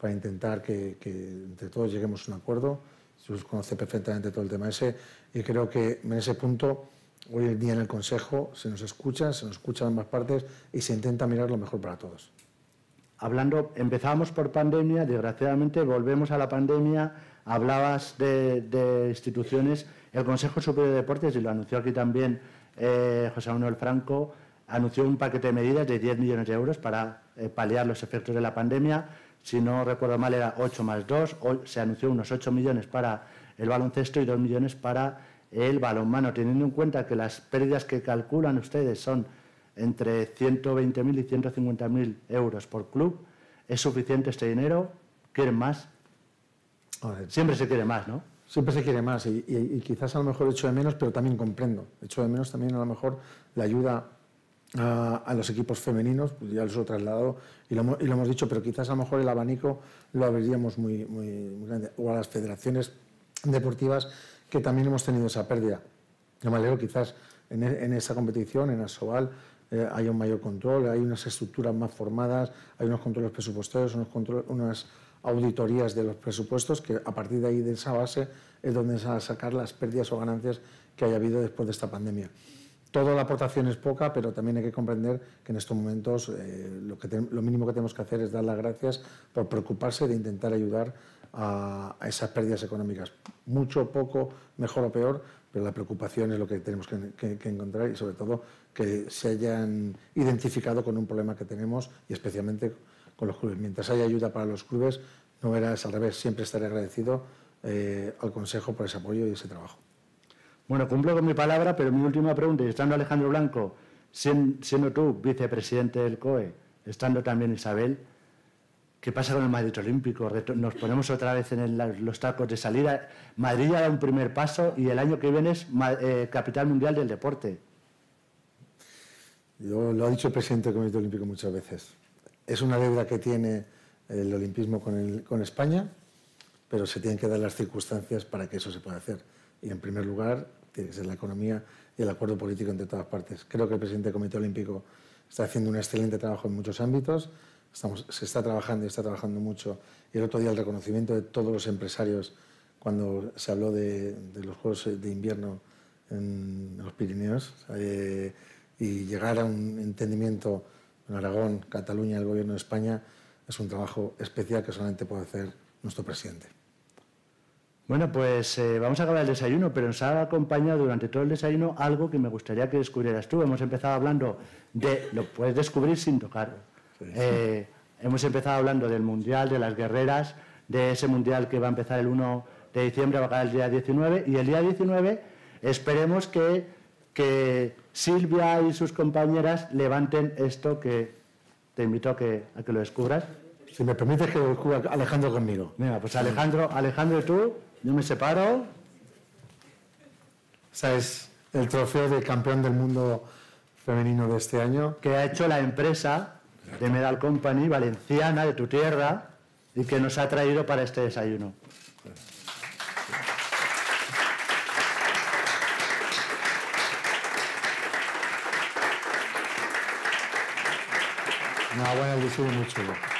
para intentar que, entre todos lleguemos a un acuerdo. Usted conoce perfectamente todo el tema ese y creo que en ese punto Hoy en día en el Consejo se nos escucha, se nos escucha ambas partes y se intenta mirar lo mejor para todos. Hablando, empezábamos por pandemia, desgraciadamente volvemos a la pandemia, hablabas de, instituciones, el Consejo Superior de Deportes, y lo anunció aquí también eh, José Manuel Franco, anunció un paquete de medidas de 10 millones de euros para eh, paliar los efectos de la pandemia. Si no recuerdo mal, era 8 más 2. Hoy se anunció unos 8 millones para el baloncesto y 2 millones para el balonmano, teniendo en cuenta que las pérdidas que calculan ustedes son entre 120.000 y 150.000 euros por club, ¿es suficiente este dinero? quieren más. Siempre se quiere más, ¿no? Siempre se quiere más y, quizás a lo mejor echo de menos, pero también comprendo. Echo de menos también a lo mejor la ayuda a, los equipos femeninos, pues ya los he trasladado y lo, hemos dicho, pero quizás a lo mejor el abanico lo abriríamos muy, muy, grande. O a las federaciones deportivas que también hemos tenido esa pérdida. Yo me alegro quizás en, en esa competición, en Asobal, eh, hay un mayor control, hay unas estructuras más formadas, hay unos controles presupuestarios, unos unas auditorías de los presupuestos que a partir de ahí, de esa base, es donde se van a sacar las pérdidas o ganancias que haya habido después de esta pandemia. Toda la aportación es poca, pero también hay que comprender que en estos momentos eh, lo, mínimo que tenemos que hacer es dar las gracias por preocuparse de intentar ayudar a, esas pérdidas económicas. Mucho, poco, mejor o peor, pero la preocupación es lo que tenemos que, encontrar y sobre todo que se hayan identificado con un problema que tenemos y especialmente con los clubes. Mientras haya ayuda para los clubes, no verás al revés, siempre estaré agradecido eh, al Consejo por ese apoyo y ese trabajo. Bueno, cumplo con mi palabra, pero mi última pregunta, y estando Alejandro Blanco, siendo tú vicepresidente del COE, estando también Isabel, ¿qué pasa con el Madrid Olímpico? Nos ponemos otra vez en los tacos de salida. Madrid ya da un primer paso y el año que viene es eh, capital mundial del deporte. Yo, lo ha dicho el presidente del Comité Olímpico muchas veces. Es una deuda que tiene el olimpismo con, con España, pero se tienen que dar las circunstancias para que eso se pueda hacer. Y en primer lugar, tiene que ser la economía y el acuerdo político entre todas partes. Creo que el presidente del Comité Olímpico está haciendo un excelente trabajo en muchos ámbitos, se está trabajando y está trabajando mucho. Y el otro día el reconocimiento de todos los empresarios cuando se habló de, los Juegos de Invierno en los Pirineos eh, y llegar a un entendimiento en Aragón, Cataluña, el Gobierno de España, es un trabajo especial que solamente puede hacer nuestro presidente. Bueno, pues eh, vamos a acabar el desayuno, pero nos ha acompañado durante todo el desayuno algo que me gustaría que descubrieras tú. Hemos empezado hablando de, lo puedes descubrir sin tocar. Eh, hemos empezado hablando del Mundial, de las guerreras, de ese Mundial que va a empezar el 1 de diciembre, va a acabar el día 19, y el día 19 esperemos que, que Silvia y sus compañeras levanten esto que te invito a que, a que lo descubras. Si me permites que lo descubra Alejandro conmigo. Venga, pues Alejandro, Alejandro tú yo me separo. Ese es el trofeo de campeón del mundo femenino de este año. Que ha hecho la empresa de Medal Company valenciana de tu tierra y que nos ha traído para este desayuno. Muy chulo.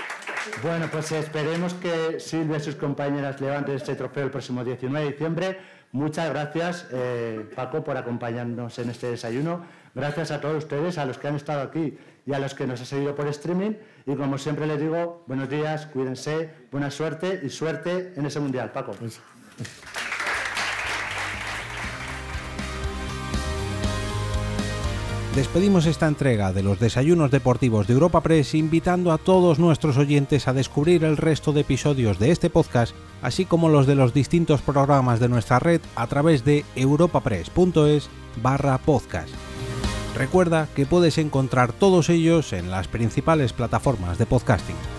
Bueno, pues esperemos que Silvia y sus compañeras levanten este trofeo el próximo 19 de diciembre. Muchas gracias, eh, Paco, por acompañarnos en este desayuno. Gracias a todos ustedes, a los que han estado aquí y a los que nos han seguido por streaming. Y como siempre les digo, buenos días, cuídense, buena suerte y suerte en ese mundial. Paco. Pues, Despedimos esta entrega de los desayunos deportivos de Europa Press invitando a todos nuestros oyentes a descubrir el resto de episodios de este podcast, así como los de los distintos programas de nuestra red a través de europapress.es barra podcast. Recuerda que puedes encontrar todos ellos en las principales plataformas de podcasting.